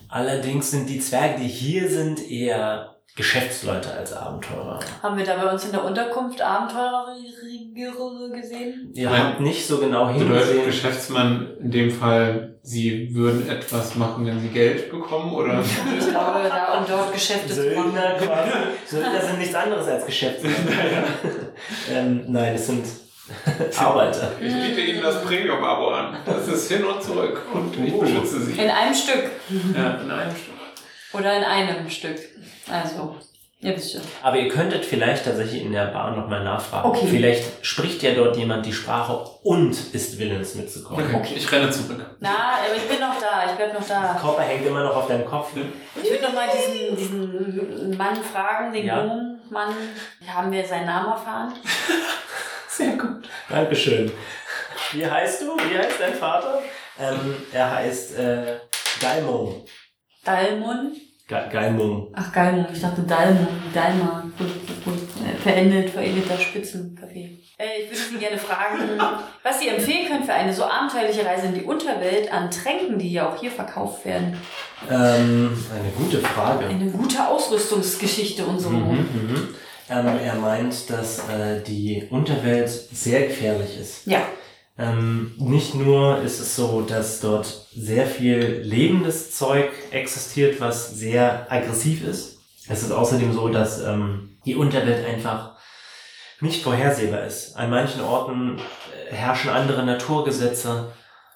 Allerdings sind die Zwerge, die hier sind, eher Geschäftsleute als Abenteurer. Haben wir da bei uns in der Unterkunft Abenteurer gesehen? Ihr Nein. habt nicht so genau Bedeutet hingesehen. Geschäftsmann in dem Fall, sie würden etwas machen, wenn sie Geld bekommen, oder? *laughs* Ich glaube, da und dort Geschäfte zu machen. Söldner sind nichts anderes als Geschäftsmänner. *laughs* ähm, nein, es sind *laughs* Arbeiter. Ich biete Ihnen das Premium-Abo an. Das ist hin und zurück und ich Oh. beschütze Sie. In einem Stück. Ja, in einem Stück. Oder in einem Stück. Also, wisst schon. Aber ihr könntet vielleicht tatsächlich in der Bar nochmal nachfragen. Okay. Vielleicht spricht ja dort jemand die Sprache und ist willens mitzukommen. Okay, ich renne zurück. Na, aber ich bin noch da, ich bleib noch da. Kopper hängt immer noch auf deinem Kopf. Ich würde noch mal diesen, diesen Mann fragen, den Ja. Gnomenmann. Haben wir seinen Namen erfahren? *laughs* Sehr gut. Dankeschön. Wie heißt du? Wie heißt dein Vater? Ähm, er heißt äh, Galmung. Dalmon? Ga Galmung. Ach, Galmon. Ich dachte Dalmon. Dalma. Gut, gut, gut. Äh, Verendet, veredelter Spitzenkaffee. Äh, ich würde Sie gerne fragen, was Sie empfehlen können für eine so abenteuerliche Reise in die Unterwelt an Tränken, die ja auch hier verkauft werden. Ähm, eine gute Frage. Eine gute Ausrüstungsgeschichte und so. Mhm, mhm. Ähm, er meint, dass äh, die Unterwelt sehr gefährlich ist. Ja. Ähm, nicht nur ist es so, dass dort sehr viel lebendes Zeug existiert, was sehr aggressiv ist. Es ist außerdem so, dass ähm, die Unterwelt einfach nicht vorhersehbar ist. An manchen Orten äh, herrschen andere Naturgesetze.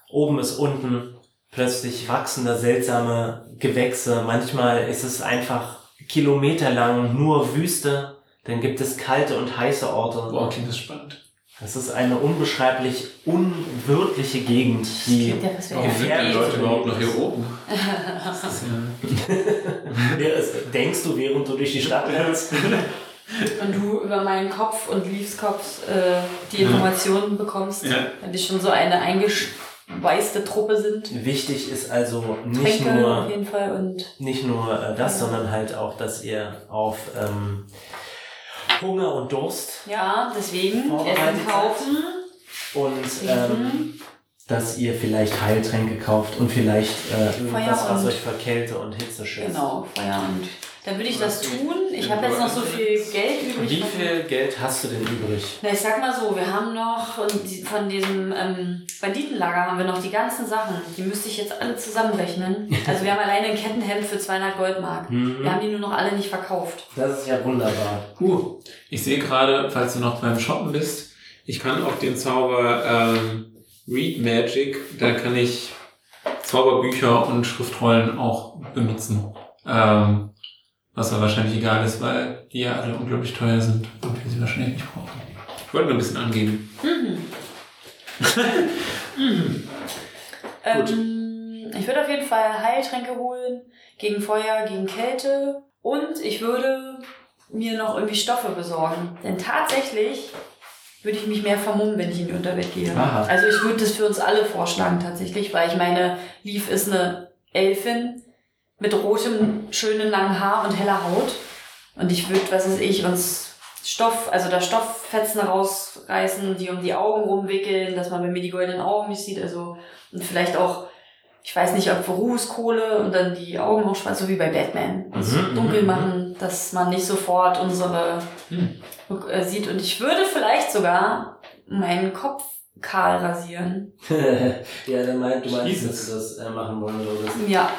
Oben ist unten. Plötzlich wachsen da seltsame Gewächse. Manchmal ist es einfach kilometerlang nur Wüste. Dann gibt es kalte und heiße Orte. Boah, klingt das spannend. Das ist eine unbeschreiblich unwirtliche Gegend, die Klingt ja, Warum ja sind die Leute überhaupt noch hier oben? Das ist ja Ja, das denkst du, während du durch die Stadt rennst. Und du über meinen Kopf und Leaves Kopf äh, die Informationen bekommst, Ja. wenn die schon so eine eingeschweißte Truppe sind. Wichtig ist also nicht Tränke auf nur, jeden Fall und nicht nur äh, das, sondern halt auch, dass ihr auf ähm, Hunger und Durst ja, deswegen Essen kaufen. und ähm, dass ihr vielleicht Heiltränke kauft und vielleicht äh, irgendwas, was euch vor Kälte und Hitze schützt. Genau, Feuer und. Dann würde ich das tun. Ich habe jetzt noch so viel Geld übrig. Wie viel Geld hast du denn übrig? Na, ich sag mal so, wir haben noch von, die- von diesem ähm, Banditenlager haben wir noch die ganzen Sachen. Die müsste ich jetzt alle zusammenrechnen. *laughs* Also wir haben alleine ein Kettenhemd für 200 Goldmark. Mhm. Wir haben die nur noch alle nicht verkauft. Das ist ja wunderbar. Uh, ich sehe gerade, falls du noch beim Shoppen bist, ich kann auch den Zauber ähm, Read Magic, da kann ich Zauberbücher und Schriftrollen auch benutzen. Ähm, was aber wahrscheinlich egal ist, weil die ja alle unglaublich teuer sind und wir sie wahrscheinlich nicht brauchen. Ich wollte nur ein bisschen angeben. *laughs* Ähm, ich würde auf jeden Fall Heiltränke holen gegen Feuer, gegen Kälte und ich würde mir noch irgendwie Stoffe besorgen. Denn tatsächlich würde ich mich mehr vermummen, wenn ich in die Unterwelt gehe. Aha. Also ich würde das für uns alle vorschlagen tatsächlich, weil ich meine, Leaf ist eine Elfin mit rotem, schönen langen Haar und heller Haut. Und ich würde, was weiß ich, uns Stoff, also da Stofffetzen rausreißen, die um die Augen rumwickeln, dass man bei mir die goldenen Augen nicht sieht. Also, und vielleicht auch, ich weiß nicht, ob Ruheskohle und dann die Augen auch schwarz, so wie bei Batman. Uns Mhm, dunkel mhm, machen, dass man nicht sofort unsere Hm. äh, sieht. Und ich würde vielleicht sogar meinen Kopf kahl rasieren. *laughs* ja, der meint, du meinst, dass du das äh, machen wollen würdest. Ja.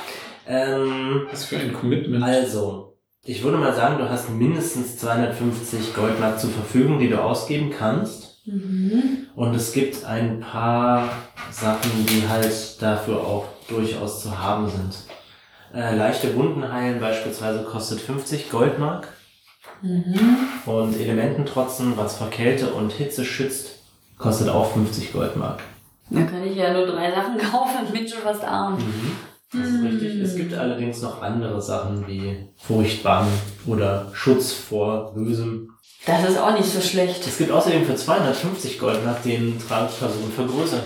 Ähm, Was für ein Commitment. also, ich würde mal sagen, du hast mindestens 250 Goldmark zur Verfügung, die du ausgeben kannst. Mhm. Und es gibt ein paar Sachen, die halt dafür auch durchaus zu haben sind. Äh, leichte Wunden heilen beispielsweise kostet 50 Goldmark. Mhm. Und Elemententrotzen, was vor Kälte und Hitze schützt, kostet auch 50 Goldmark. Dann kann ich ja nur drei Sachen *laughs* kaufen und bin schon fast arm. Das ist richtig. Es gibt allerdings noch andere Sachen wie Furchtbang oder Schutz vor Bösem. Das ist auch nicht so schlecht. Es gibt außerdem für 250 Goldmark den Tragperson für Größe.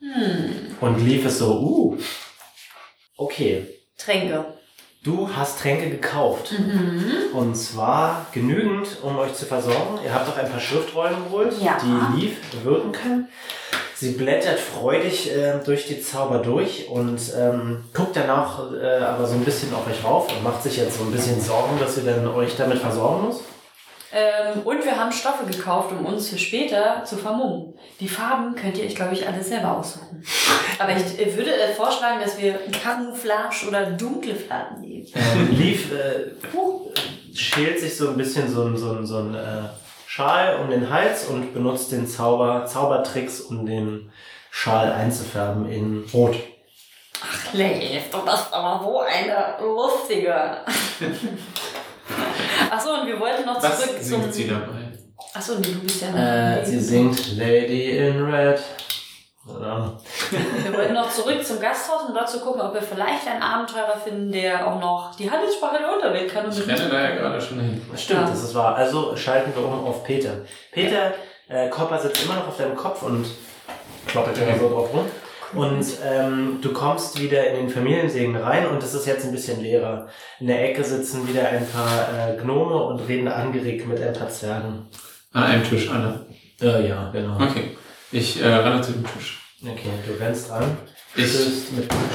Hm. Und Leaf ist so, uh, okay, Tränke. du hast Tränke gekauft. Mhm. Und zwar genügend, um euch zu versorgen. Ihr habt auch ein paar Schriftrollen geholt, Ja. die Leaf wirken kann. Sie blättert freudig äh, durch die Zauber durch und ähm, guckt dann auch äh, aber so ein bisschen auf euch rauf und macht sich jetzt so ein bisschen Sorgen, dass sie dann euch damit versorgen muss. Ähm, und wir haben Stoffe gekauft, um uns für später zu vermummen. Die Farben könnt ihr euch, glaube ich, alle selber aussuchen. *laughs* Aber ich äh, würde äh, vorschlagen, dass wir Camouflage oder dunkle Farben nehmen. Ähm, Leaf äh, schält sich so ein bisschen so ein, so ein, so ein äh, Schal um den Hals und benutzt den Zauber, Zaubertricks, um den Schal einzufärben in Rot. Leif, du bist aber so eine lustige. *laughs* Achso, und wir wollten noch Was zurück zum. singt sie dabei? Achso, nee, du bist ja Äh, sie singt Lady in Red. Oder? Wir wollten noch zurück zum Gasthaus, um dort zu gucken, ob wir vielleicht einen Abenteurer finden, der auch noch die Handelssprache der Unterwelt kann. Und Ich renne da ja gerade schon hin. Das stimmt, Ja. das ist wahr. Also schalten wir um auf Peter. Peter, äh, Kopper sitzt immer noch auf deinem Kopf und kloppelt immer so drauf rum. Und ähm, du kommst wieder in den Familiensegen rein und es ist jetzt ein bisschen leerer. In der Ecke sitzen wieder ein paar äh, Gnome und reden angeregt mit ein paar Zwergen. An einem Tisch, Anne. Äh, ja, genau. Okay. Ich äh, renne zu dem Tisch. Okay, du rennst ran. Ich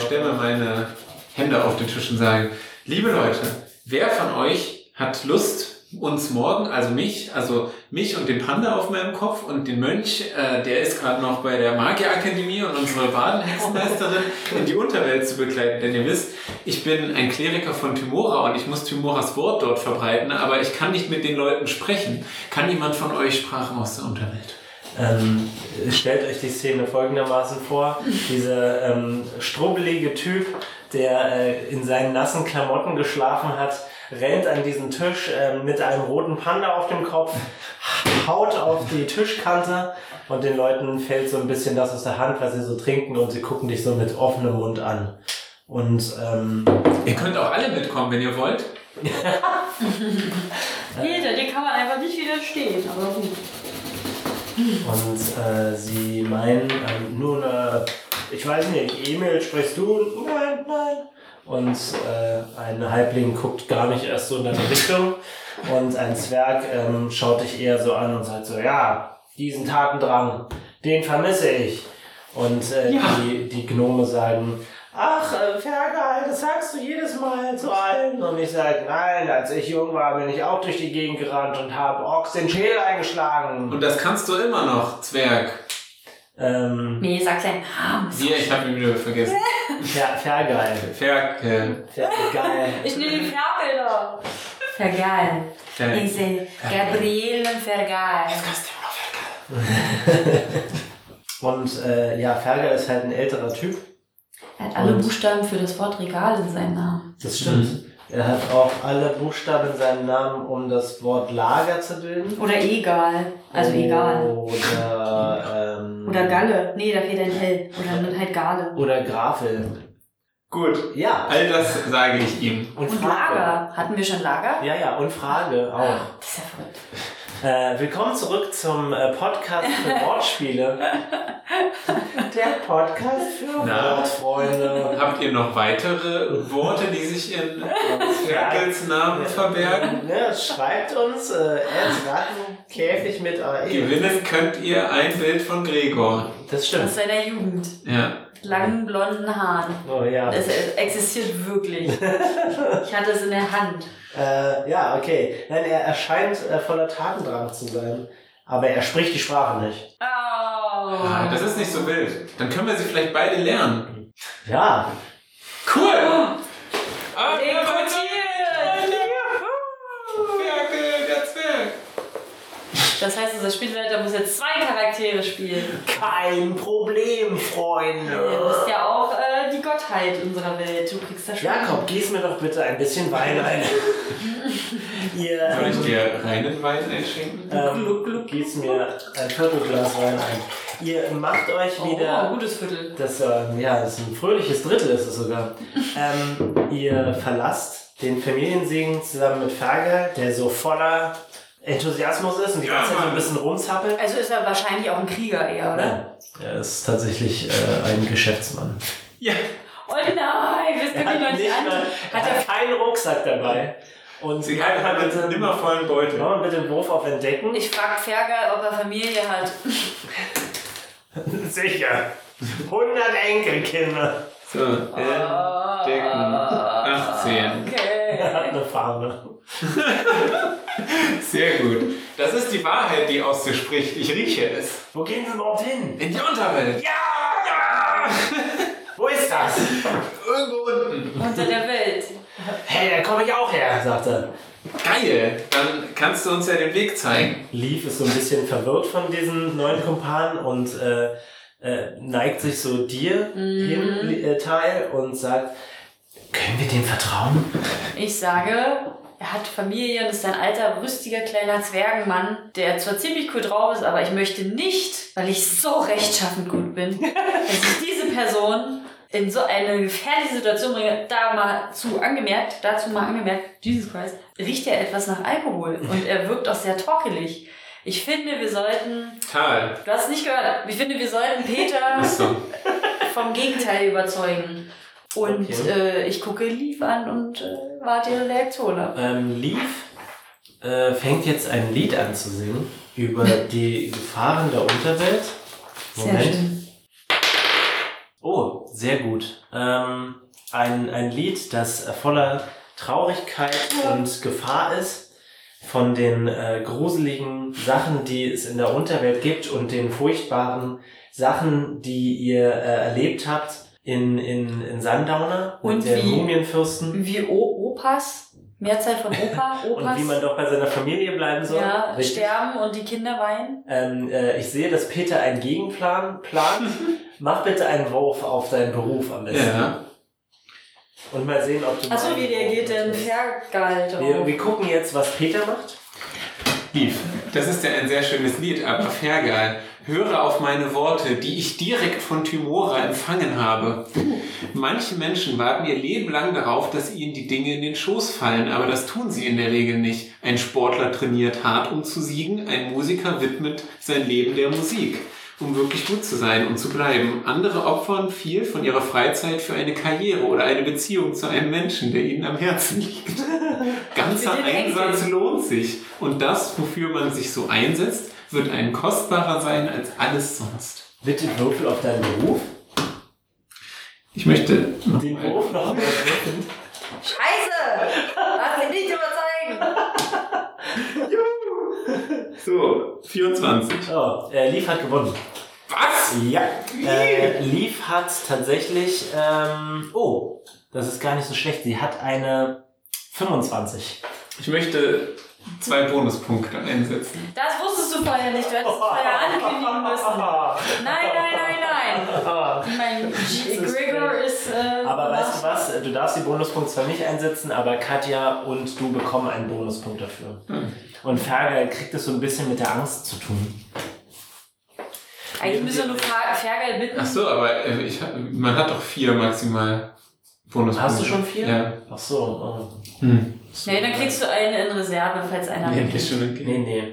stemme meine Hände auf den Tisch und sage, liebe Leute, wer von euch hat Lust, uns morgen, also mich, also mich und den Panda auf meinem Kopf und den Mönch, äh, der ist gerade noch bei der Magierakademie und unsere Badenhexenmeisterin in die Unterwelt zu begleiten. Denn ihr wisst, ich bin ein Kleriker von Tymora und ich muss Tymoras Wort dort verbreiten, aber ich kann nicht mit den Leuten sprechen. Kann jemand von euch Sprachen aus der Unterwelt? Ähm, stellt euch die Szene folgendermaßen vor. Dieser ähm, strubbelige Typ, der äh, in seinen nassen Klamotten geschlafen hat, rennt an diesen Tisch ähm, mit einem roten Panda auf dem Kopf, haut auf die Tischkante und den Leuten fällt so ein bisschen das aus der Hand, was sie so trinken und sie gucken dich so mit offenem Mund an. Und ähm, Ihr könnt auch alle mitkommen, wenn ihr wollt. *laughs* Peter, dir kann man einfach nicht widerstehen. Aber gut. Und äh, sie meinen, ähm, nun, äh, ich weiß nicht, Emil, sprichst du? Nein, nein. Und äh, ein Halbling guckt gar nicht erst so in deine Richtung. Und ein Zwerg ähm, schaut dich eher so an und sagt so, ja, diesen Tatendrang, den vermisse ich. Und äh, Ja. die, die Gnome sagen, ach, äh, Fergal, das sagst du jedes Mal zu allen. Und ich sage, nein, als ich jung war, bin ich auch durch die Gegend gerannt und habe Orks den Schädel eingeschlagen. Und das kannst du immer noch, Zwerg. Ähm, Nee, sag seinen Namen. Hier, ich habe ihn wieder vergessen. *laughs* Ver Vergeil. Ferkel. Vergeil. Ich nehme den Ferkel. Vergal. Ferkel. Ich sehe Gabriele Vergal. Und äh, ja, Fergal ist halt ein älterer Typ. Er hat alle Und- Buchstaben für das Wort Regal in seinem Namen. Das stimmt. Er hat auch alle Buchstaben in seinem Namen, um das Wort Lager zu bilden. Oder egal. Also egal. Oder, ähm, Oder Galle. Nee, da fehlt ein L. Oder dann halt Gale. Oder Grafel. Gut, Ja. all das sage ich ihm. Und Lager. Hatten wir schon Lager? Ja, ja, und Frage auch. Das ist ja verrückt. Äh, willkommen zurück zum äh, Podcast für *laughs* Wortspiele. Der Podcast für Na? Wortfreunde. Habt ihr noch weitere Worte, die sich in Ferkels Namen verbergen? Ja, schreibt uns äh, Rattenkäfig mit AE. Gewinnen könnt ihr ein Bild von Gregor. Das Aus stimmt. seiner Jugend. Ja. Langen blonden Haaren. Oh ja. Das äh, existiert wirklich. Ich hatte es in der Hand. Äh, ja, okay. Nein, er erscheint äh, voller Tatendrang zu sein. Aber er spricht die Sprache nicht. Oh. Ah, Das ist nicht so wild. Dann können wir sie vielleicht beide lernen. Ja. Cool! Ah, Rekrutiert! Ferkel, der Zwerg! Das heißt, unser Spielleiter muss jetzt zwei Charaktere spielen. Kein Problem, Du Freunde. bist ja auch äh, die Gottheit unserer Welt. Du kriegst das schon. Jakob, gieß mir doch bitte ein bisschen Wein ein. *laughs* Ihr, Soll ich ähm, dir reinen Wein einschenken? ähm, gieß mir ein Viertelglas Wein ein. Ihr macht euch Oh, wieder... gutes Viertel. Das, ähm, ja, das ist ein fröhliches Drittel ist es sogar. Ähm, ihr verlasst den Familiensegen zusammen mit Fergal, der so voller Enthusiasmus ist und die ganze Zeit so ein bisschen rumzappelt. Also ist er wahrscheinlich auch ein Krieger eher, oder? Nein, er ist tatsächlich äh, ein Geschäftsmann. Ja. Oh nein, das kann ich noch hat, nicht an. er Hat er hat keinen Rucksack dabei. Und Sie hat halt bitte, einen nimmervollen Beutel. Machen wir bitte einen Wurf auf Entdecken. Ich frag Fergal, ob er Familie hat. *laughs* Sicher. 100 Enkelkinder. So, entdecken. 18. Er hat Okay. Fahne. *laughs* Sehr gut. Das ist die Wahrheit, die aus dir spricht. Ich rieche es. Wo gehen Sie überhaupt hin? In die Unterwelt. Ja! ja! Wo ist das? Irgendwo unten. Unter der Welt. Hey, da komme ich auch her, sagt er. Geil. Dann kannst du uns ja den Weg zeigen. Leaf ist so ein bisschen verwirrt von diesen neuen Kumpanen und äh, äh, neigt sich so dir hin, äh, Teil, und sagt, können wir dem vertrauen? Ich sage, er hat Familie und ist ein alter, rüstiger, kleiner Zwergenmann, der zwar ziemlich cool drauf ist, aber ich möchte nicht, weil ich so rechtschaffend gut bin, *laughs* dass ich diese Person in so eine gefährliche Situation bringe. Da mal zu angemerkt, dazu mal angemerkt, Jesus Christ, riecht er etwas nach Alkohol und er wirkt auch sehr torkelig. Ich finde, wir sollten, Tal. du hast es nicht gehört, ich finde, wir sollten *laughs* Peter Achso. vom Gegenteil überzeugen. Und Okay. äh, ich gucke Lief an und äh, warte ihre Reaktion ab. Ähm, Leaf äh, fängt jetzt ein Lied an zu singen über die Gefahren der Unterwelt. Sehr schön. Oh, sehr gut. Ähm, ein, ein Lied, das voller Traurigkeit und Gefahr ist von den äh, gruseligen Sachen, die es in der Unterwelt gibt und den furchtbaren Sachen, die ihr äh, erlebt habt in, in, in Sundowner Und den wie- Mumienfürsten Wie o Opas, Mehrzahl von Opa, *laughs* und Opas, wie man doch bei seiner Familie bleiben soll. ja, Richtig. sterben und die Kinder weinen. Ähm, äh, ich sehe, dass Peter einen Gegenplan plant. *laughs* Mach bitte einen Wurf auf deinen Beruf am besten. Ja. Und mal sehen, ob du. Achso, wie reagiert denn Fergal drauf? wir, wir gucken jetzt, was Peter macht. Lief. Das ist ja ein sehr schönes Lied, aber Fergal, höre auf meine Worte, die ich direkt von Tymora empfangen habe. Manche Menschen warten ihr Leben lang darauf, dass ihnen die Dinge in den Schoß fallen, aber das tun sie in der Regel nicht. Ein Sportler trainiert hart, um zu siegen, ein Musiker widmet sein Leben der Musik, um wirklich gut zu sein und zu bleiben. Andere opfern viel von ihrer Freizeit für eine Karriere oder eine Beziehung zu einem Menschen, der ihnen am Herzen liegt. *laughs* Ganzer Einsatz lohnt sich. Und das, wofür man sich so einsetzt, wird ein kostbarer sein als alles sonst. Bitte würfel auf deinen Beruf. Ich möchte Den Beruf noch. Scheiße! Lass dich nicht überzeugen! So, 24. Oh, äh, Leaf hat gewonnen. Was? Ja. Äh, Leaf hat tatsächlich. Ähm, oh, das ist gar nicht so schlecht. Sie hat eine 25. Ich möchte zwei Bonuspunkte einsetzen. Das wusstest du vorher nicht, du hättest es vorher ankündigen müssen. Nein, nein, nein, nein! Ich meine, G- Gregor ist. Äh, Aber weißt du was? Du darfst die Bonuspunkte zwar nicht einsetzen, aber Katja und du bekommen einen Bonuspunkt dafür. Hm. Und Fergal kriegt es so ein bisschen mit der Angst zu tun. Eigentlich müssen wir nur Fer- Fergal bitten. Ach so, aber äh, ich, man hat doch vier maximal Bonuspunkte. Hast du schon vier? Ja. Ach so. Oh. Hm. Nee, dann kriegst du eine in Reserve, falls einer Nee, ist schon okay. Nee, nee.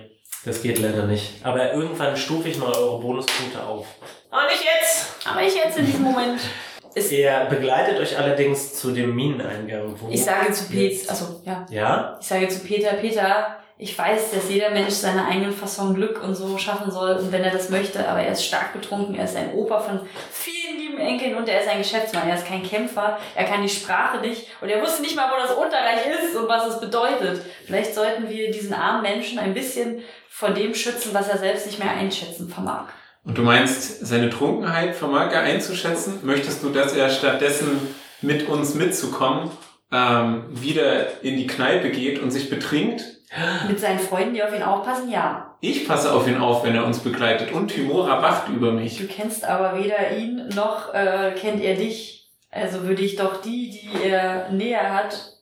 Das geht leider nicht. Aber irgendwann stufe ich mal eure Bonuspunkte auf. Aber nicht jetzt! Aber ich jetzt in diesem Moment. *laughs* Ist, Er begleitet euch allerdings zu dem Mineneingang. Wo ich sage zu Peter, also ja, Ja? ich sage zu Peter, Peter, ich weiß, dass jeder Mensch seine eigenen Fasson Glück und so schaffen soll und wenn er das möchte, aber er ist stark betrunken, er ist ein Opa von vielen lieben Enkeln und er ist ein Geschäftsmann, er ist kein Kämpfer, er kann die Sprache nicht und er wusste nicht mal, wo das Unterreich ist und was es bedeutet. Vielleicht sollten wir diesen armen Menschen ein bisschen vor dem schützen, was er selbst nicht mehr einschätzen vermag. Und du meinst, seine Trunkenheit vermag er einzuschätzen? Möchtest du, dass er stattdessen mit uns mitzukommen, ähm, wieder in die Kneipe geht und sich betrinkt? Mit seinen Freunden, die auf ihn aufpassen, ja. Ich passe auf ihn auf, wenn er uns begleitet. Und Timora wacht über mich. Du kennst aber weder ihn noch äh, kennt er dich. Also würde ich doch die, die er näher hat.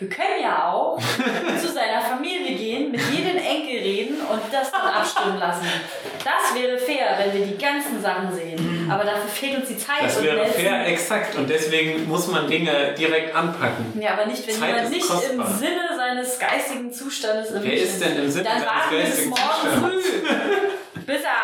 Wir können ja auch zu seiner Familie gehen, mit jedem Enkel reden und das dann abstimmen lassen. Das wäre fair, wenn wir die ganzen Sachen sehen. Aber dafür fehlt uns die Zeit. Das wäre fair, exakt. Und deswegen muss man Dinge direkt anpacken. Ja, aber nicht, wenn Zeit jemand nicht kostbar. im Sinne seines geistigen Zustandes Wer ist denn im Sinne Dann seines warten wir bis geistigen morgen früh, bis er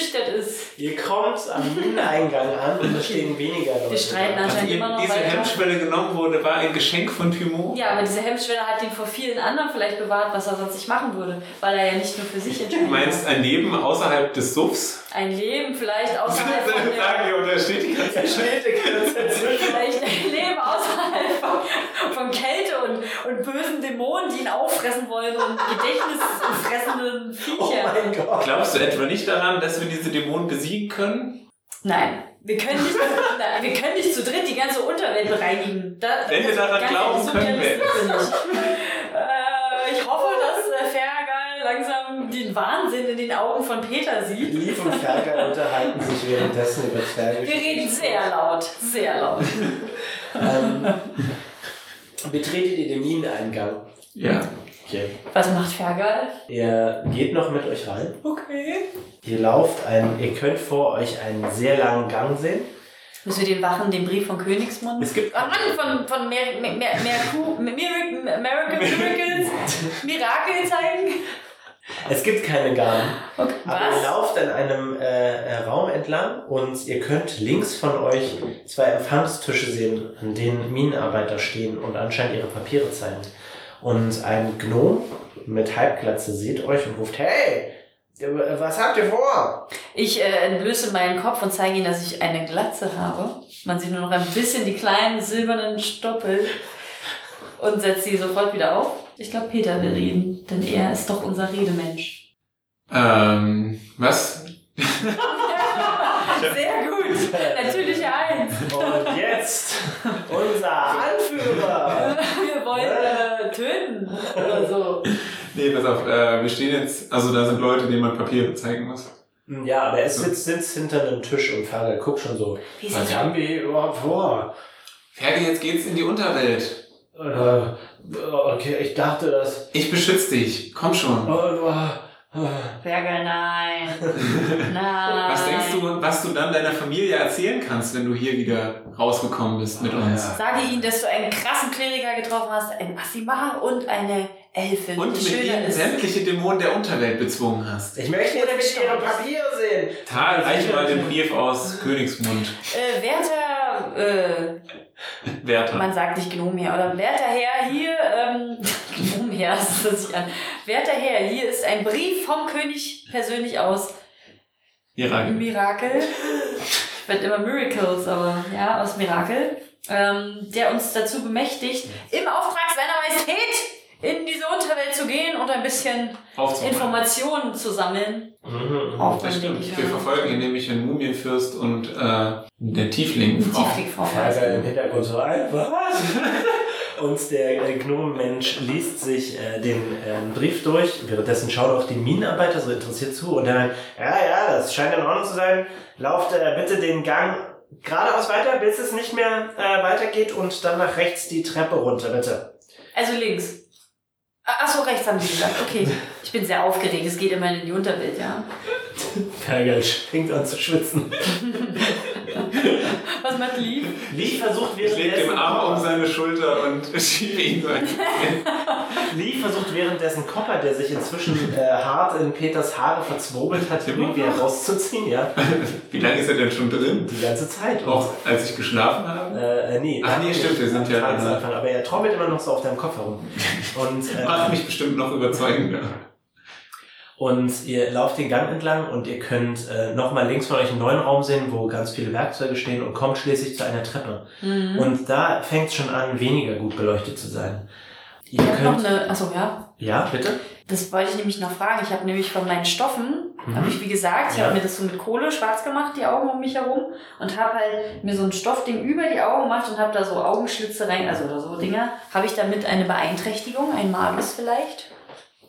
entnüchtert ist. Ihr kommt am Mineneingang an und es stehen weniger Leute. Wir streiten anscheinend ihm immer noch diese weiter. Hemmschwelle genommen wurde, war ein Geschenk von Pymon. Ja, aber diese Hemmschwelle hat ihn vor vielen anderen vielleicht bewahrt, was er sonst nicht machen würde, weil er ja nicht nur für sich Du entscheidet. meinst ein Leben außerhalb des Suffs? Ein Leben vielleicht *laughs* außerhalb von Sagen der, wir, untersteht die ganze Er steht die ganze Zeit vielleicht ein Leben außerhalb von, von Kälte und, und bösen Dämonen, die ihn auffressen wollen und gedächtnisfressenden Oh Viecher. mein Gott. Glaubst du etwa nicht daran, dass wir diese Dämonen besiegen können? Nein, wir können nicht, nein, wir können nicht zu dritt die ganze Unterwelt bereinigen. Da, Wenn wir daran glauben, können wir. Äh, ich hoffe, dass äh, Fergal langsam den Wahnsinn in den Augen von Peter sieht. Liv und Fergal unterhalten sich währenddessen über Zwerge. Wir reden sehr laut, sehr laut. Ähm, betretet ihr den Mineneingang? Ja. Okay. Was macht Fergal? Er geht noch mit euch rein. Okay. Ihr lauft ein, ihr könnt vor euch einen sehr langen Gang sehen. Müssen wir den Wachen den Brief von Königsmund? Es gibt Ah, Mann, von, von Mer Mer Mer Miracle, Miracles, *laughs* Mirakel zeigen? Es gibt keine Gaben. Okay. Aber ihr Was? lauft an einem äh, äh, Raum entlang und ihr könnt links von euch zwei Empfangstische sehen, an denen Minenarbeiter stehen und anscheinend ihre Papiere zeigen. Und ein Gnom mit Halbglatze sieht euch und ruft, hey, was habt ihr vor? Ich äh, entblöße meinen Kopf und zeige ihnen, dass ich eine Glatze habe. Man sieht nur noch ein bisschen die kleinen silbernen Stoppel und setzt sie sofort wieder auf. Ich glaube, Peter will reden, denn er ist doch unser Redemensch. Ähm, was? *laughs* Sehr gut. Natürlich eins. Und jetzt unser Anführer. Wir wollen äh, töten oder so. Nee, pass auf, äh, wir stehen jetzt, also da sind Leute, denen man Papiere zeigen muss. Ja, aber er sitzt, sitzt hinter einem Tisch und Fergal guckt schon so, was haben wir hier überhaupt vor? Ferdi, jetzt geht's in die Unterwelt. Äh, okay, ich dachte, dass... Ich beschütze dich. Komm schon. Oh, äh, Berger, nein. *laughs* Nein. Was denkst du, was du dann deiner Familie erzählen kannst, wenn du hier wieder rausgekommen bist mit uns? Ja. Sage ihnen, dass du einen krassen Kleriker getroffen hast, einen Assimar und eine Elfin. Und die mit ihnen ist. sämtliche Dämonen der Unterwelt bezwungen hast. Ich möchte jetzt Ihre Papiere sehen. Tal, reich mal den Brief aus Königsmund. Äh, werter, äh, Werther. man sagt nicht Gnomherr, oder werter Herr, hier, ähm, *laughs* Gnomherr, das hört sich an. Werter Herr, hier ist ein Brief vom König persönlich aus Mirakel. Mirakel. Ich werde immer Miracles, aber ja, aus Mirakel. Ähm, der uns dazu bemächtigt, im Auftrag seiner Majestät in diese Unterwelt zu gehen und ein bisschen. Informationen zu sammeln. Mhm. Auf Das stimmt. Wir verfolgen hier nämlich einen Mumienfürst und äh, der Tieflingfrau. Tiefklickfrau. Fergal im Hintergrund so ein, was? *laughs* Und der äh, Gnomenmensch liest sich äh, den ähm, Brief durch. Währenddessen schauen auch die Minenarbeiter so interessiert zu. Und er meint, ja, ja, das scheint in Ordnung zu sein. Lauft äh, bitte den Gang geradeaus weiter, bis es nicht mehr äh, weitergeht. Und dann nach rechts die Treppe runter, bitte. Also links. Ah, Ach so, rechts haben Sie gesagt. Okay. *laughs* Ich bin sehr aufgeregt. Es geht immerhin in die Unterwelt, ja. Fergal fängt an zu schwitzen. Was macht Lieb? Lee versucht Ich leg währenddessen... den Arm um seine Schulter und *laughs* schiebe ihn so ein. Lee versucht währenddessen Copper, der sich inzwischen äh, hart in Peters Haare verzwobelt hat, irgendwie herauszuziehen, ja. *laughs* Wie lange ist er denn schon drin? Die ganze Zeit. Auch als ich geschlafen habe? Äh, äh, nee. Ach nee, stimmt, wir sind ja- Anfang, aber er trommelt immer noch so auf deinem Kopf herum. *laughs* Und, Macht äh, mich bestimmt noch überzeugender. Und ihr lauft den Gang entlang und ihr könnt äh, nochmal links von euch einen neuen Raum sehen, wo ganz viele Werkzeuge stehen und kommt schließlich zu einer Treppe. Mhm. Und da fängt es schon an, weniger gut beleuchtet zu sein. Ihr Ich habe noch könnt. eine. Achso, ja. Ja, bitte? Das wollte ich nämlich noch fragen. Ich habe nämlich von meinen Stoffen, Mhm. habe ich wie gesagt, ich Ja. habe mir das so mit Kohle schwarz gemacht, die Augen um mich herum, und habe halt mir so ein Stoffding über die Augen gemacht und habe da so Augenschlitze rein, also oder so Dinger. Habe ich damit eine Beeinträchtigung, ein Malus vielleicht?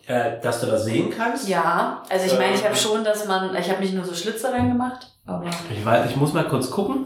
Äh, dass du das sehen kannst? Ja, also ich meine, ich habe Ähm. schon, dass man, ich habe nicht nur so Schlitze reingemacht, aber Ich, weiß, ich muss mal kurz gucken.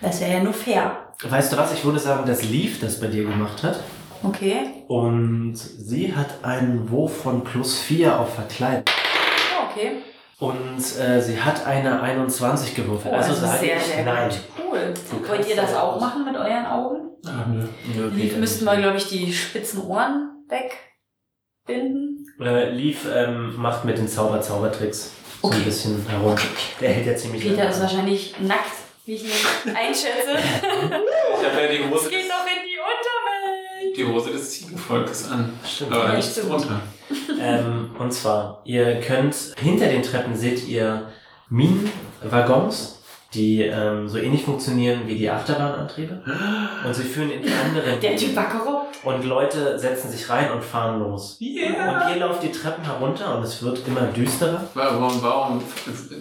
das wäre ja nur fair. Weißt du was? Ich würde sagen, dass Leaf das bei dir gemacht hat. Okay. Und sie hat einen Wurf von plus 4 auf Verkleiden. Oh, okay. Und äh, sie hat eine 21 gewürfelt. Oh, also das ist sage sehr, ich sehr nein. gut. Cool. Du Wollt ihr das auch aus. machen mit euren Augen? Ah, nö. Nö, geht müssten wir, glaube ich, die spitzen Ohren wegbinden. Äh, Leaf ähm, macht mit den Zauber-Zaubertricks so Okay. ein bisschen herum. Der hält ja ziemlich Peter ist wahrscheinlich nackt, wie ich ihn *laughs* einschätze. Ich habe ja die Hose, Es geht des, doch in die Unterwelt. die Hose des Ziegenvolkes an. Stimmt. Aber Ja, nichts drunter. Ähm, und zwar, ihr könnt, hinter den Treppen seht ihr Minenwaggons, die ähm, so ähnlich funktionieren wie die Achterbahnantriebe. Und sie führen in die andere Der Typ war korrupt. Und Leute setzen sich rein und fahren los. Yeah. Und ihr lauft die Treppen herunter und es wird immer düsterer, Warum, warum,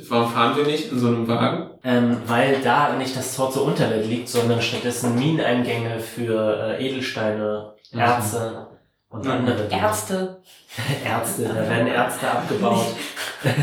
warum fahren wir nicht in so einem Wagen? ähm, weil da nicht das Tor zur Unterwelt liegt, sondern stattdessen Mineneingänge für äh, Edelsteine, Mhm. Erze und Mhm. andere Dinge. Ärzte. *laughs* Ärzte, da werden Ärzte abgebaut. *laughs*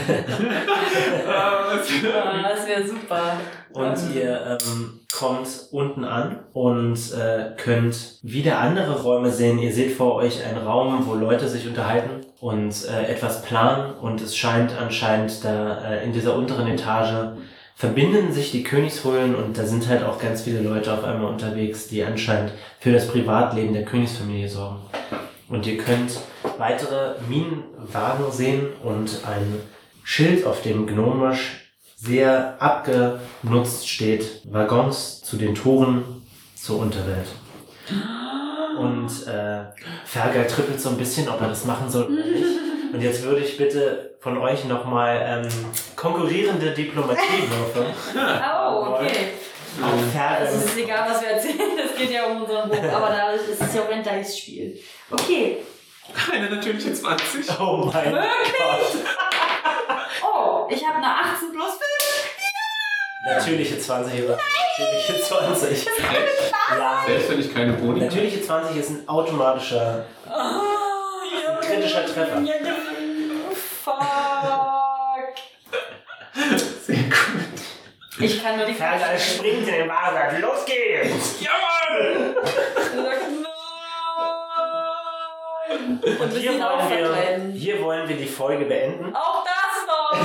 Ah, das wäre super. Und ihr ähm, kommt unten an und äh, könnt wieder andere Räume sehen. Ihr seht vor euch einen Raum, wo Leute sich unterhalten und äh, etwas planen. Und es scheint anscheinend da äh, in dieser unteren Etage verbinden sich die Königshöhlen und da sind halt auch ganz viele Leute auf einmal unterwegs, die anscheinend für das Privatleben der Königsfamilie sorgen. Und ihr könnt weitere Minenwagen sehen und ein Schild, auf dem gnomisch sehr abgenutzt steht, Waggons zu den Toren zur Unterwelt. Und äh, Fergal trippelt so ein bisschen, ob er das machen soll oder nicht. Und jetzt würde ich bitte von euch nochmal ähm, konkurrierende Diplomatie-Würfe Oh, okay. auf es ist egal, was wir erzählen, es geht ja um unseren Buch, aber dadurch ist es ja auch ein Dice-Spiel. Okay. Eine natürliche 20. Oh mein Gott. Oh, ich habe eine 18 plus 5. Natürliche 20 oder natürliche 20. Ja. Selbst wenn ich keine Boni habe. Natürliche 20 ist ein automatischer Oh, kritischer Treffer. Fuck. Sehr gut. Ich kann nur die Fergal springt in den Wagen. Los geht's! Jawohl! Nein! Und Und wir hier sind auch wollen, wir, verkleiden. hier wollen wir die Folge beenden. Auch das noch!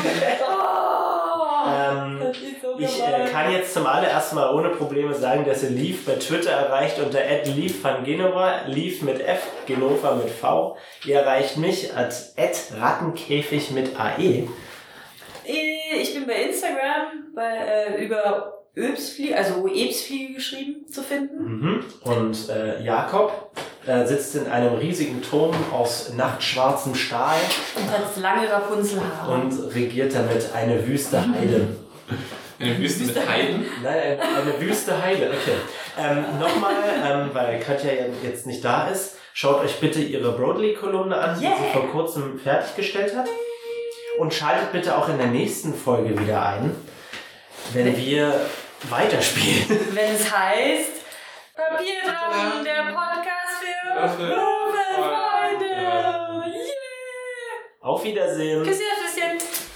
Oh, Ähm, das ist so ich äh, kann jetzt zum allerersten Mal ohne Probleme sagen, dass ihr Leaf bei Twitter erreicht unter @leafvangenova, Leaf mit F, Genova mit V. Ihr erreicht mich als @rattenkäfig mit AE. Äh, Ich bin bei Instagram bei, äh, über Öbsfliege, also Ebsfliege geschrieben zu finden. Mhm. Und äh, Jakob äh, sitzt in einem riesigen Turm aus nachtschwarzem Stahl Und hat lange Rapunzelhaare. und regiert damit eine wüste Heide. *laughs* Eine Wüste mit Heiden. Nein, eine, eine wüste Heide, okay. Ähm, Nochmal, ähm, weil Katja ja jetzt nicht da ist, schaut euch bitte ihre Broadly-Kolumne an, die Yeah. sie vor kurzem fertiggestellt hat. Und schaltet bitte auch in der nächsten Folge wieder ein, wenn wir weiterspielen. Wenn es heißt Papierdrachen, der Podcast für. Ja. Yeah! Auf Wiedersehen. Küsschen, Küsschen.